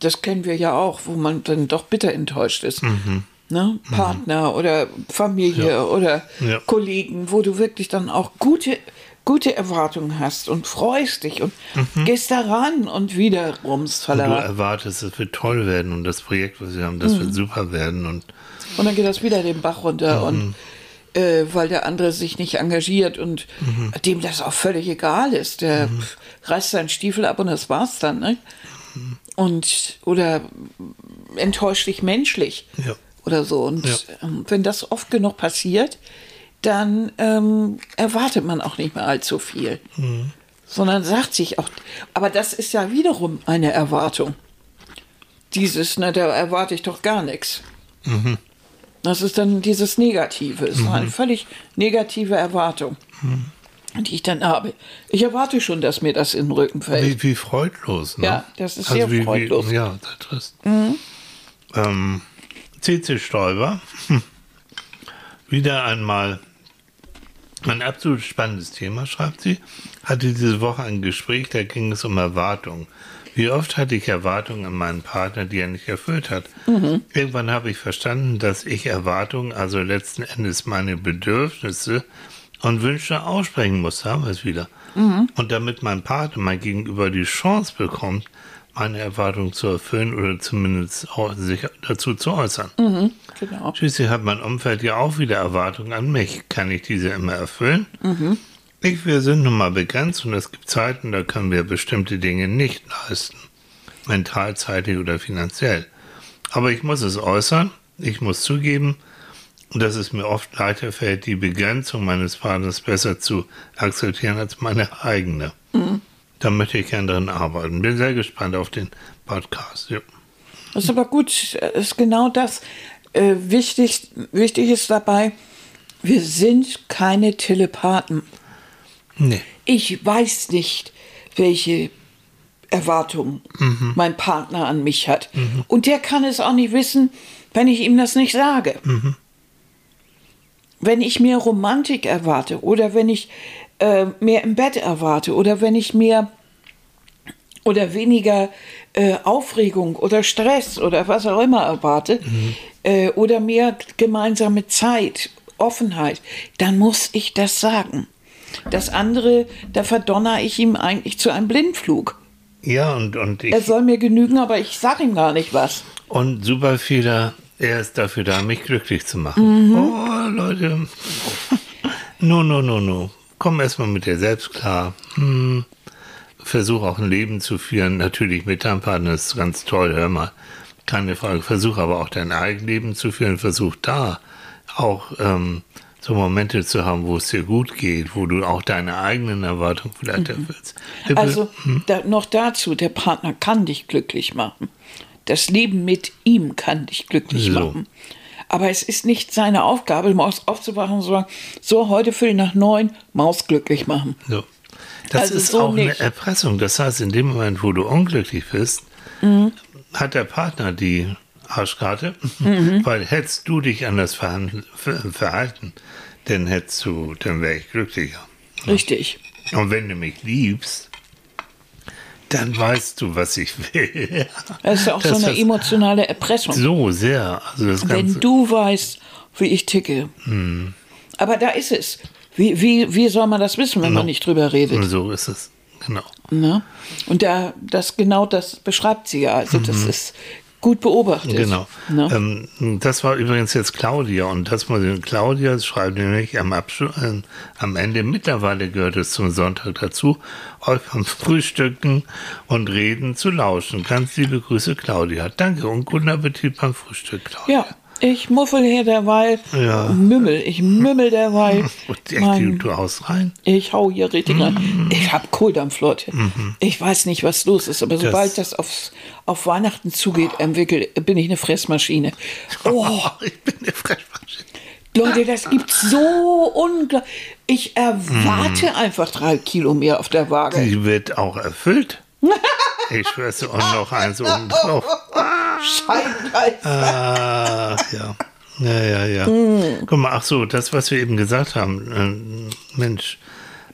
Das kennen wir ja auch, wo man dann doch bitter enttäuscht ist. Ne? Partner oder Familie oder Ja. Kollegen, wo du wirklich dann auch gute, gute Erwartungen hast und freust dich und gehst da ran und wieder Und du erwartest, es wird toll werden und das Projekt, was wir haben, das Mhm. wird super werden. Und Und dann geht das wieder den Bach runter und äh, weil der andere sich nicht engagiert und dem das auch völlig egal ist. Der reißt seinen Stiefel ab und das war's dann, ne? Und oder enttäuscht dich menschlich Ja. oder so. Und Ja. ähm, wenn das oft genug passiert, dann ähm, erwartet man auch nicht mehr allzu viel. Sondern sagt sich auch, aber das ist ja wiederum eine Erwartung. Dieses, ne, da erwarte ich doch gar nichts. Das ist dann dieses Negative. Ist eine völlig negative Erwartung, die ich dann habe. Ich erwarte schon, dass mir das in den Rücken fällt. wie, wie freudlos. Ne? Ja, das ist sehr wie, freudlos. Wie, ja, sehr trist. Ähm, CC Stoiber, wieder einmal ein absolut spannendes Thema, schreibt sie. Hatte diese Woche ein Gespräch, da ging es um Erwartungen. Wie oft hatte ich Erwartungen an meinen Partner, die er nicht erfüllt hat? Irgendwann habe ich verstanden, dass ich Erwartungen, also letzten Endes meine Bedürfnisse und Wünsche aussprechen muss, haben wir es wieder. Und damit mein Partner, mein Gegenüber die Chance bekommt, meine Erwartungen zu erfüllen oder zumindest auch sich dazu zu äußern. Genau. Schließlich hat mein Umfeld ja auch wieder Erwartungen an mich. Kann ich diese immer erfüllen? Ich, wir sind nun mal begrenzt und es gibt Zeiten, da können wir bestimmte Dinge nicht leisten. Mental, zeitlich oder finanziell. Aber ich muss es äußern. Ich muss zugeben, dass es mir oft leichter fällt, die Begrenzung meines Partners besser zu akzeptieren als meine eigene. Da möchte ich gerne dran arbeiten. Bin sehr gespannt auf den Podcast. Ja. Das ist aber gut, ist genau das. Äh, wichtig, wichtig ist dabei, wir sind keine Telepathen. Nee. Ich weiß nicht, welche Erwartungen mein Partner an mich hat. Und der kann es auch nicht wissen, wenn ich ihm das nicht sage. Wenn ich mehr Romantik erwarte oder wenn ich äh, mehr im Bett erwarte oder wenn ich mehr oder weniger äh, Aufregung oder Stress oder was auch immer erwarte äh, oder mehr gemeinsame Zeit, Offenheit, dann muss ich das sagen. Das andere, da verdonner ich ihm eigentlich zu einem Blindflug. Ja, und, und ich. Er soll mir genügen, aber ich sage ihm gar nicht was. Und super vieler, er ist dafür da, mich glücklich zu machen. Oh, Leute. No, no, no, no. Komm erstmal mit dir selbst klar. Hm. Versuch auch ein Leben zu führen. Natürlich mit deinem Partner ist ganz toll, hör mal. Keine Frage. Versuch aber auch dein eigenes Leben zu führen. Versuch da auch ähm, so Momente zu haben, wo es dir gut geht, wo du auch deine eigenen Erwartungen vielleicht erfüllst. Wir- Also da, noch dazu, der Partner kann dich glücklich machen. Das Leben mit ihm kann dich glücklich So. machen. Aber es ist nicht seine Aufgabe, morgens aufzuwachen und zu sagen, so, heute Viertel nach neun, Maus glücklich machen. So. Das Also ist so auch eine nicht. Erpressung. Das heißt, in dem Moment, wo du unglücklich bist, Mhm. hat der Partner die Arschkarte, Mhm. weil hättest du dich anders verhalten, dann hättest du, dann wäre ich glücklicher. Richtig. Und wenn du mich liebst, dann weißt du, was ich will. Das ist ja auch Das so eine emotionale Erpressung. so sehr. Also das Ganze, Wenn du weißt, wie ich ticke. Hm. Aber da ist es. Wie, wie, wie soll man das wissen, wenn man No. nicht drüber redet? so ist es. Genau. Ne? Und da, das genau das beschreibt sie ja. Also das ist gut beobachtet. Genau. Ne? Ähm, das war übrigens jetzt Claudia und das muss ich, Claudia schreibt nämlich am, äh, am Ende, mittlerweile gehört es zum Sonntag dazu, euch beim Frühstücken und Reden zu lauschen. Ganz liebe Grüße, Claudia. Danke und guten Appetit beim Frühstück, Claudia. ja, ich muffel hier derweil, Ja. mümmel, ich mümmel derweil. Und Mein- du, haust rein. Ich hau hier richtig Mhm. rein. Ich hab Kohldampf, Leute. Ich weiß nicht, was los ist, aber sobald das aufs, auf Weihnachten zugeht, entwickelt, bin ich eine Fressmaschine. Oh, ich bin eine Fressmaschine. Leute, das gibt's so unglaublich. Ich erwarte einfach drei Kilo mehr auf der Waage. Die wird auch erfüllt. Ich schwör's und noch eins oben drauf. Scheingeist. Ah, ja. Ja, ja, ja. Mm. Guck mal, ach so, das, was wir eben gesagt haben, ähm, Mensch,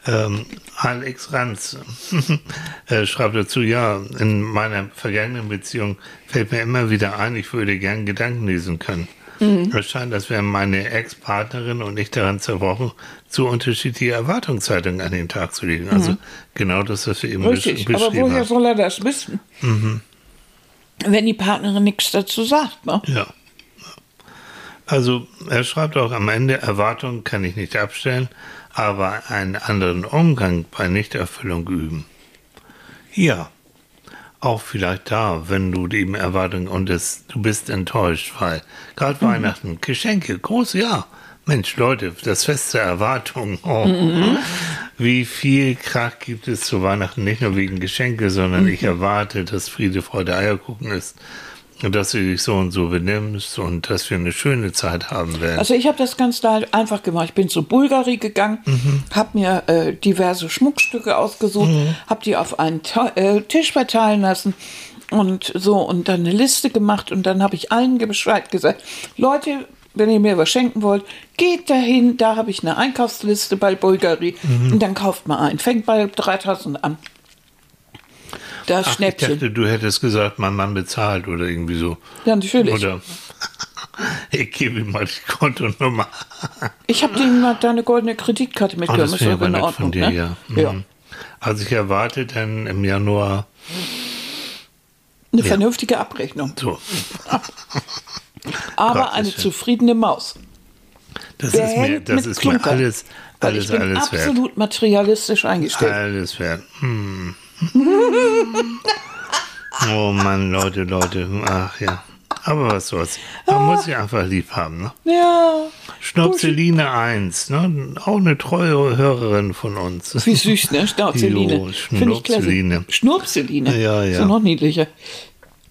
ähm, Alex Ranz äh, schreibt dazu, ja, in meiner vergangenen Beziehung fällt mir immer wieder ein, ich würde gern Gedanken lesen können. Mhm. Es scheint, als wären meine Ex-Partnerin und ich daran zerbrochen, zu unterschiedliche Erwartungshaltungen an den Tag zu legen. Also mhm. genau das, was wir eben Richtig, beschrieben haben. Aber woher soll er das wissen? Mhm. Wenn die Partnerin nichts dazu sagt. Ne? Ja. Also er schreibt auch am Ende, Erwartungen kann ich nicht abstellen, aber einen anderen Umgang bei Nichterfüllung üben. Ja, auch vielleicht da, wenn du eben Erwartungen und es, du bist enttäuscht, weil gerade mhm. Weihnachten, Geschenke, groß, ja. Mensch, Leute, das Fest der Erwartung. Oh. Mhm. Wie viel Krach gibt es zu Weihnachten, nicht nur wegen Geschenke, sondern mhm. ich erwarte, dass Friede, Freude, Eierkuchen ist dass du dich so und so benimmst und dass wir eine schöne Zeit haben werden. Also ich habe das ganz einfach gemacht. Ich bin zu Bulgari gegangen, mhm. habe mir äh, diverse Schmuckstücke ausgesucht, mhm. habe die auf einen Ta äh, Tisch verteilen lassen und so und dann eine Liste gemacht und dann habe ich allen Bescheid gesagt, Leute, wenn ihr mir was schenken wollt, geht dahin, da habe ich eine Einkaufsliste bei Bulgari mhm. und dann kauft mal ein. Fängt bei 3000 an. Das Ach, Schnäppchen. Ich dachte, du hättest gesagt, mein Mann bezahlt oder irgendwie so. Ja, natürlich. Oder ich gebe ihm mal die Kontonummer. ich habe ihm mal deine goldene Kreditkarte mitgenommen. Oh, das wäre in Ordnung, von dir, ne? ja. Mhm. ja. Also ich erwarte dann im Januar eine ja. vernünftige Abrechnung. So. Aber eine zufriedene Maus. Das ist mir, das ist mir alles, alles, ich bin alles absolut wert. materialistisch eingestellt. Alles wert. Hm. oh Mann, Leute, Leute. Ach ja. Aber was soll's. Man ah. muss sie einfach lieb haben, ne? Ja. Schnopseline 1, ne? Auch eine treue Hörerin von uns. Wie süß, ne? Schnopseline. Schnopseline. Schnupseline. Ja, ja. So noch niedlicher.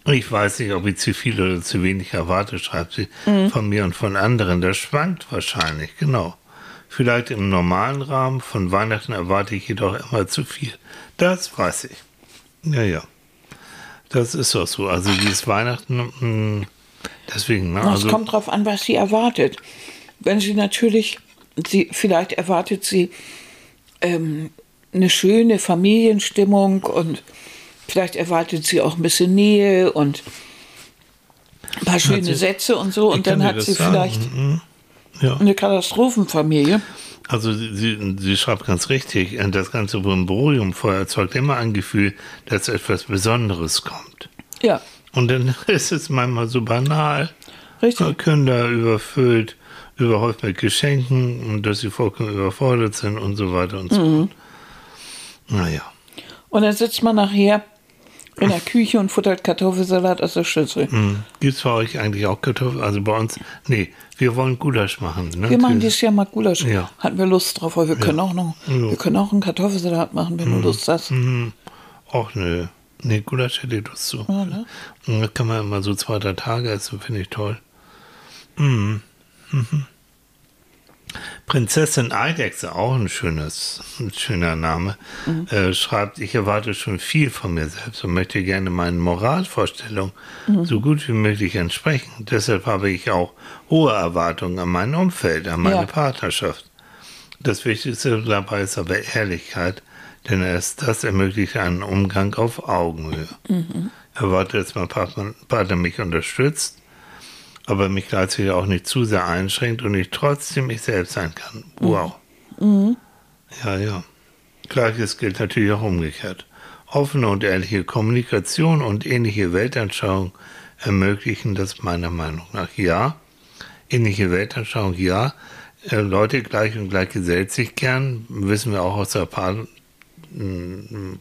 Ich weiß nicht, ob ich zu viel oder zu wenig erwarte, schreibt sie mhm. von mir und von anderen. Das schwankt wahrscheinlich, genau. Vielleicht im normalen Rahmen, von Weihnachten erwarte ich jedoch immer zu viel. Das weiß ich. Ja, ja. Das ist doch so. Also dieses Weihnachten, mh, hm, deswegen. Ne? Also, es kommt drauf an, was sie erwartet. Wenn sie natürlich, sie vielleicht erwartet sie ähm, eine schöne Familienstimmung und vielleicht erwartet sie auch ein bisschen Nähe und ein paar schöne sie, Sätze und so. Und dann hat sie sagen. vielleicht mhm. ja. eine Katastrophenfamilie. Also sie, sie schreibt ganz richtig, das ganze Brimborium erzeugt immer ein Gefühl, dass etwas Besonderes kommt. Ja. Und dann ist es manchmal so banal. Richtig. Kinder überfüllt, überhäuft mit Geschenken und dass sie vollkommen überfordert sind und so weiter und so mhm. fort. Naja. Und dann sitzt man nachher in der Küche und futtert Kartoffelsalat aus der Schüssel. Mhm. Gibt es bei euch eigentlich auch Kartoffeln? Also bei uns, nee, wir wollen Gulasch machen. Ne? Wir machen dieses Jahr mal Gulasch. Ja. Hatten wir Lust drauf, weil wir ja. können auch noch, ja. wir können auch einen Kartoffelsalat machen, wenn mhm. du Lust hast. Mhm. Auch nö. Nee, Gulasch hätte ich Lust zu. Ja, ne? Das kann man immer so zwei, drei Tage essen, finde ich toll. Mhm. Mhm. Prinzessin Eidechse, auch ein schönes, ein schöner Name, mhm. äh, schreibt, ich erwarte schon viel von mir selbst und möchte gerne meinen Moralvorstellungen mhm. so gut wie möglich entsprechen. Deshalb habe ich auch hohe Erwartungen an mein Umfeld, an meine ja. Partnerschaft. Das Wichtigste dabei ist aber Ehrlichkeit, denn erst das ermöglicht einen Umgang auf Augenhöhe. Mhm. Erwarte, dass mein Partner, Partner mich unterstützt, aber mich gleichzeitig auch nicht zu sehr einschränkt und ich trotzdem ich selbst sein kann. Wow. Mhm. Ja, ja. Gleiches gilt natürlich auch umgekehrt. Offene und ehrliche Kommunikation und ähnliche Weltanschauung ermöglichen das meiner Meinung nach. Ja, ähnliche Weltanschauung, ja. Äh, Leute gleich und gleich gesellt sich gern, wissen wir auch aus der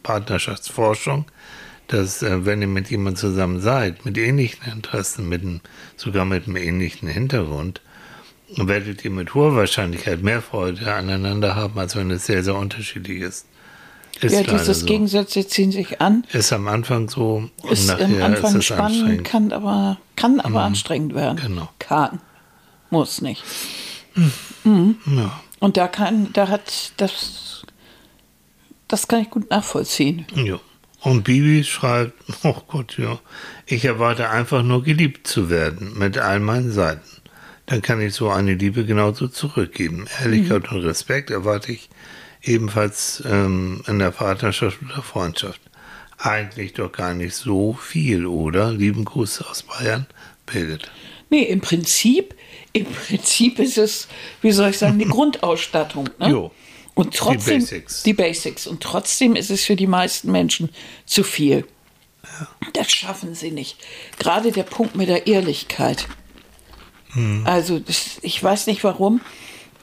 Partnerschaftsforschung dass äh, wenn ihr mit jemandem zusammen seid, mit ähnlichen Interessen, mit einem, sogar mit einem ähnlichen Hintergrund, werdet ihr mit hoher Wahrscheinlichkeit mehr Freude aneinander haben, als wenn es sehr, sehr unterschiedlich ist. ist ja, dieses so. Gegensätze ziehen sich an. Ist am Anfang so und ist am Anfang ist spannend, kann aber, kann aber mhm. anstrengend werden. Genau. Kann. Muss nicht. Mhm. Mhm. Ja. Und da kann, da hat das, das kann ich gut nachvollziehen. Ja. Und Bibi schreibt, oh Gott, ja, ich erwarte einfach nur geliebt zu werden mit all meinen Seiten. Dann kann ich so eine Liebe genauso zurückgeben. Ehrlichkeit mhm. und Respekt erwarte ich ebenfalls ähm, in der Partnerschaft oder Freundschaft. Eigentlich doch gar nicht so viel, oder? Lieben Gruß aus Bayern, Birgit. Nee, im Prinzip, im Prinzip ist es, wie soll ich sagen, die Grundausstattung. Ne? Jo. Und trotzdem, Die Basics. die Basics. Und trotzdem ist es für die meisten Menschen zu viel. Das schaffen sie nicht. Gerade der Punkt mit der Ehrlichkeit. Also das, ich weiß nicht warum,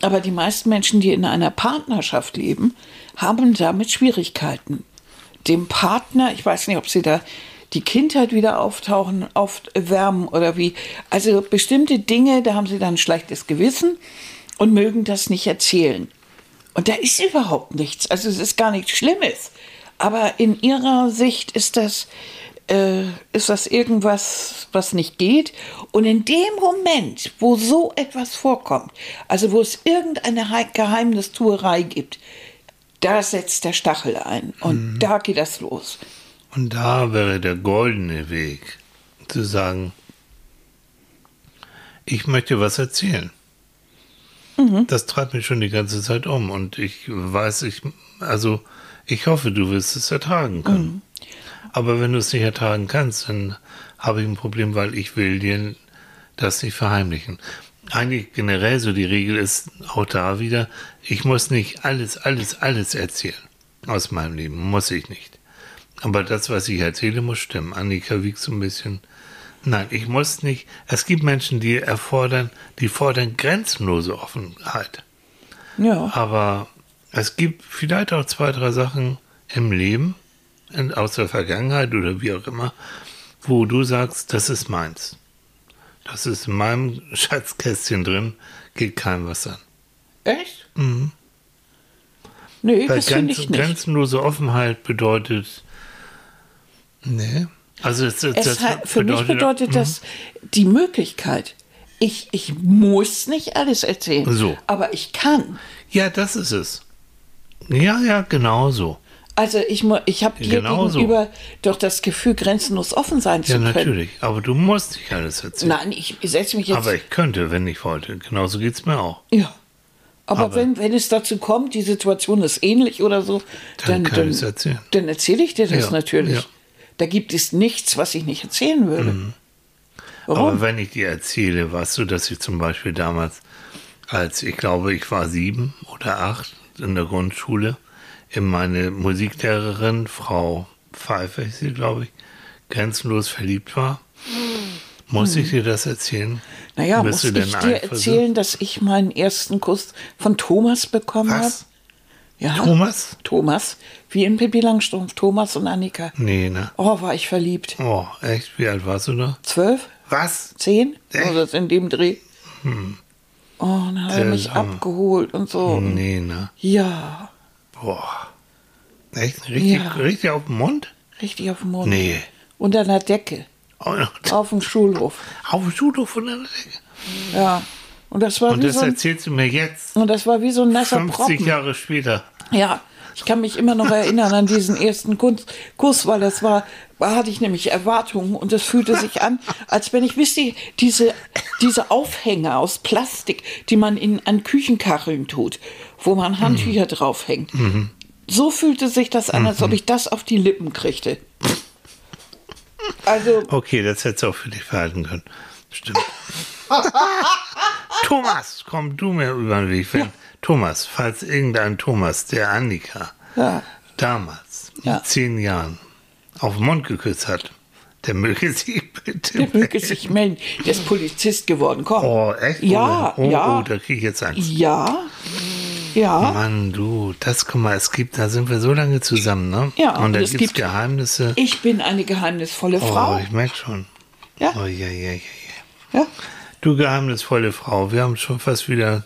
aber die meisten Menschen, die in einer Partnerschaft leben, haben damit Schwierigkeiten. Dem Partner, ich weiß nicht, ob sie da die Kindheit wieder auftauchen, aufwärmen oder wie. Also bestimmte Dinge, da haben sie dann ein schlechtes Gewissen und mögen das nicht erzählen. Und da ist überhaupt nichts. Also es ist gar nichts Schlimmes. Aber in ihrer Sicht ist das, äh, ist das irgendwas, was nicht geht. Und in dem Moment, wo so etwas vorkommt, also wo es irgendeine Hei- Geheimnistuerei gibt, da setzt der Stachel ein. Und da geht das los. Und da wäre der goldene Weg, zu sagen, ich möchte was erzählen. Das treibt mich schon die ganze Zeit um und ich weiß, ich, also ich hoffe, du wirst es ertragen können. Aber wenn du es nicht ertragen kannst, dann habe ich ein Problem, weil ich will dir das nicht verheimlichen. Eigentlich generell so die Regel ist auch da wieder, ich muss nicht alles, alles, alles erzählen aus meinem Leben, muss ich nicht. Aber das, was ich erzähle, muss stimmen. Annika wiegt so ein bisschen. Nein, ich muss nicht. Es gibt Menschen, die erfordern, die fordern grenzenlose Offenheit. Ja. Aber es gibt vielleicht auch zwei, drei Sachen im Leben, in, aus der Vergangenheit oder wie auch immer, wo du sagst, das ist meins. Das ist in meinem Schatzkästchen drin, geht keinem was an. Echt? Mhm. Nee, Weil das grenz, ich nicht. grenzenlose Offenheit bedeutet. Nee. Also es, Es das hat, für mich bedeutet das die Möglichkeit. Ich, ich muss nicht alles erzählen, So. aber ich kann. Ja, das ist es. Ja, ja, genau so. Also ich, ich habe dir Genau so. gegenüber doch das Gefühl, grenzenlos offen sein Ja, zu können. natürlich. Aber du musst nicht alles erzählen. Nein, ich, setze mich jetzt. Aber ich könnte, wenn ich wollte. Genauso geht es mir auch. ja. Aber, Aber- wenn, wenn es dazu kommt, die Situation ist ähnlich oder so, Dann dann, dann, dann erzähle ich dir das Ja, natürlich. ja. Mhm. Da gibt es nichts, was ich nicht erzählen würde. Warum? Aber wenn ich dir erzähle, weißt du, dass ich zum Beispiel damals, als ich glaube, ich war sieben oder acht in der Grundschule, in meine Musiklehrerin, Frau Pfeiffer, ist sie, glaube ich, grenzenlos verliebt war. Muss ich dir das erzählen? naja, Bist muss du ich dir erzählen, dass ich meinen ersten Kuss von Thomas bekommen habe? Ja. Thomas? Thomas, wie in Pippi Langstrumpf, Thomas und Annika. Nee, ne? Oh, war ich verliebt. Oh, echt? Wie alt warst du da? Zwölf? Was? Zehn? Echt? Oder in dem Dreh. Oh, dann hat er mich Hammer. abgeholt und so. Nee, ne? Ja, Boah. Echt? Richtig, Ja. richtig auf den Mund? richtig auf dem Mund. Nee. Unter einer Decke. Noch Auf dem Schulhof. auf dem Schulhof von der Decke. Ja. Und das war Und wie das so ein, erzählst du mir jetzt, und das war wie so ein nasser 50 Brocken. Jahre später. Ja, ich kann mich immer noch erinnern an diesen ersten Kuss, Kuss weil das war, da hatte ich nämlich Erwartungen und es fühlte sich an, als wenn ich, wisst ihr, diese, diese Aufhänger aus Plastik, die man in, an Küchenkacheln tut, wo man Handtücher draufhängt. So fühlte sich das an, als ob ich das auf die Lippen kriegte. Also, Okay, das hättest du auch für dich verhalten können. Stimmt. Thomas, komm du mir über den Weg. Wenn, Thomas, falls irgendein Thomas, der Annika, ja, damals, Ja. mit zehn Jahren, auf den Mund geküsst hat, der möge sich bitte. der möge sich melden. Der ist Polizist geworden, komm. Oh, echt? Ja, oh, ja. Oh, da kriege ich jetzt Angst. Ja, ja. Mann, du, das, guck mal, es gibt, da sind wir so lange zusammen, ne? Ja, Und da und es gibt es gibt- Geheimnisse. Ich bin eine geheimnisvolle Frau. Oh, ich merke schon. Ja. Oh, ja, ja, ja, ja. Ja, Du geheimnisvolle Frau, wir haben schon fast wieder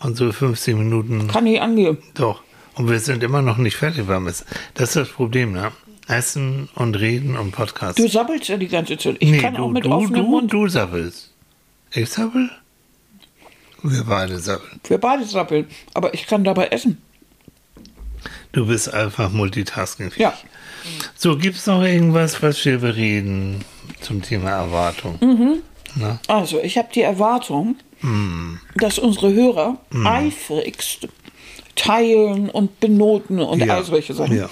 unsere 15 Minuten. kann ich angeben. Doch. Und wir sind immer noch nicht fertig. Es- Das ist das Problem, ne? Essen und Reden und Podcast. Du sabbelst ja die ganze Zeit. Ich kann du, auch mit du, offenem du, Mund. du sabbelst. Ich sabbel? Wir beide sabbeln. Wir beide sabbeln. Aber ich kann dabei essen. Du bist einfach multitasking. Ja. So, gibt es noch irgendwas, was wir bereden zum Thema Erwartung? Mhm. Na? Also, ich habe die Erwartung, dass unsere Hörer eifrigst teilen und benoten und all solche Sachen. Ja.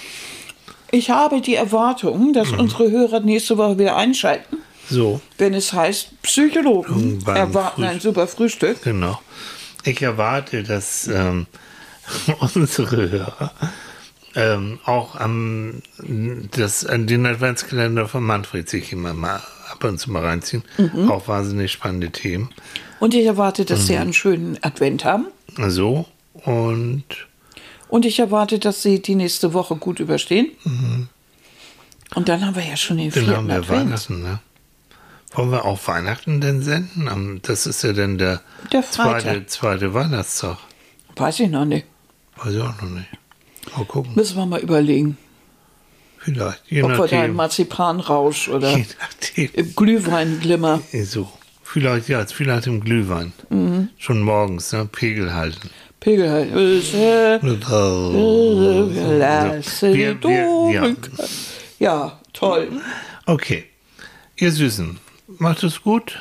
Ich habe die Erwartung, dass unsere Hörer nächste Woche wieder einschalten So, wenn es heißt, Psychologen Beim erwarten ein Frühstück. super Frühstück. genau. Ich erwarte, dass ähm, unsere Hörer ähm, auch am das, an den Adventskalender von Manfred sich immer mal ab und zu mal reinziehen. Mhm. Auch wahnsinnig spannende Themen. Und ich erwarte, dass Mhm. sie einen schönen Advent haben. So, und Und ich erwarte, dass sie die nächste Woche gut überstehen. Und dann haben wir ja schon den Mhm. dann vierten haben wir Advent. Weihnachten, ne? Wollen wir auch Weihnachten denn senden? Das ist ja dann der, Der zweite, zweite Weihnachtstag. Weiß ich noch nicht. Weiß ich auch noch nicht. Mal gucken. Müssen wir mal überlegen, Vielleicht. Je ob wir da im nachdem. Marzipanrausch oder Je nachdem. im Glühweinglimmer. So. Vielleicht, ja, vielleicht im Glühwein. Mhm. Schon morgens, ne? Pegel halten. Pegel halt. Lasse Wir- wir- ja. Ja, toll. Okay. Ihr Süßen, macht es gut?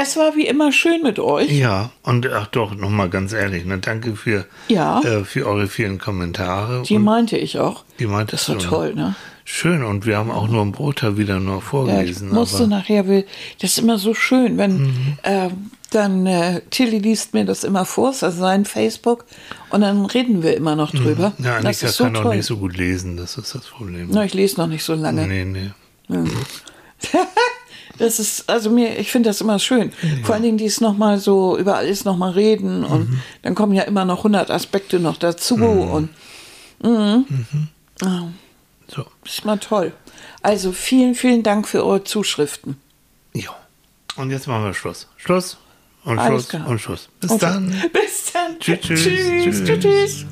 Es war wie immer schön mit euch. Ja, und ach doch, nochmal ganz ehrlich, ne, danke für, Ja. äh, für eure vielen Kommentare. Die und meinte ich auch. die meintest Das war du, toll, ne? Schön, und wir haben auch nur einen Bruchteil wieder nur Ja, ich vorgelesen. musste Mhm. nachher, will, das ist immer so schön, wenn äh, dann äh, Tilly liest mir das immer vor, ist also sein Facebook, und dann reden wir immer noch drüber. Mhm. ja, das Annika so kann auch toll. nicht so gut lesen, das ist das Problem. Na, ich lese noch nicht so lange. Nee, nee. Das ist, also mir, ich finde das immer schön. Vor allen Dingen, die es nochmal so über alles nochmal reden und Mhm. dann kommen ja immer noch 100 Aspekte noch dazu und mhm. Ah, So, ist mal toll. Also vielen, vielen Dank für eure Zuschriften. ja. Und jetzt machen wir Schluss. Schluss und Alles Schluss klar. und Schluss. Bis Und- dann. Bis dann. Tschüss, Tschüss. tschüss. tschüss. tschüss.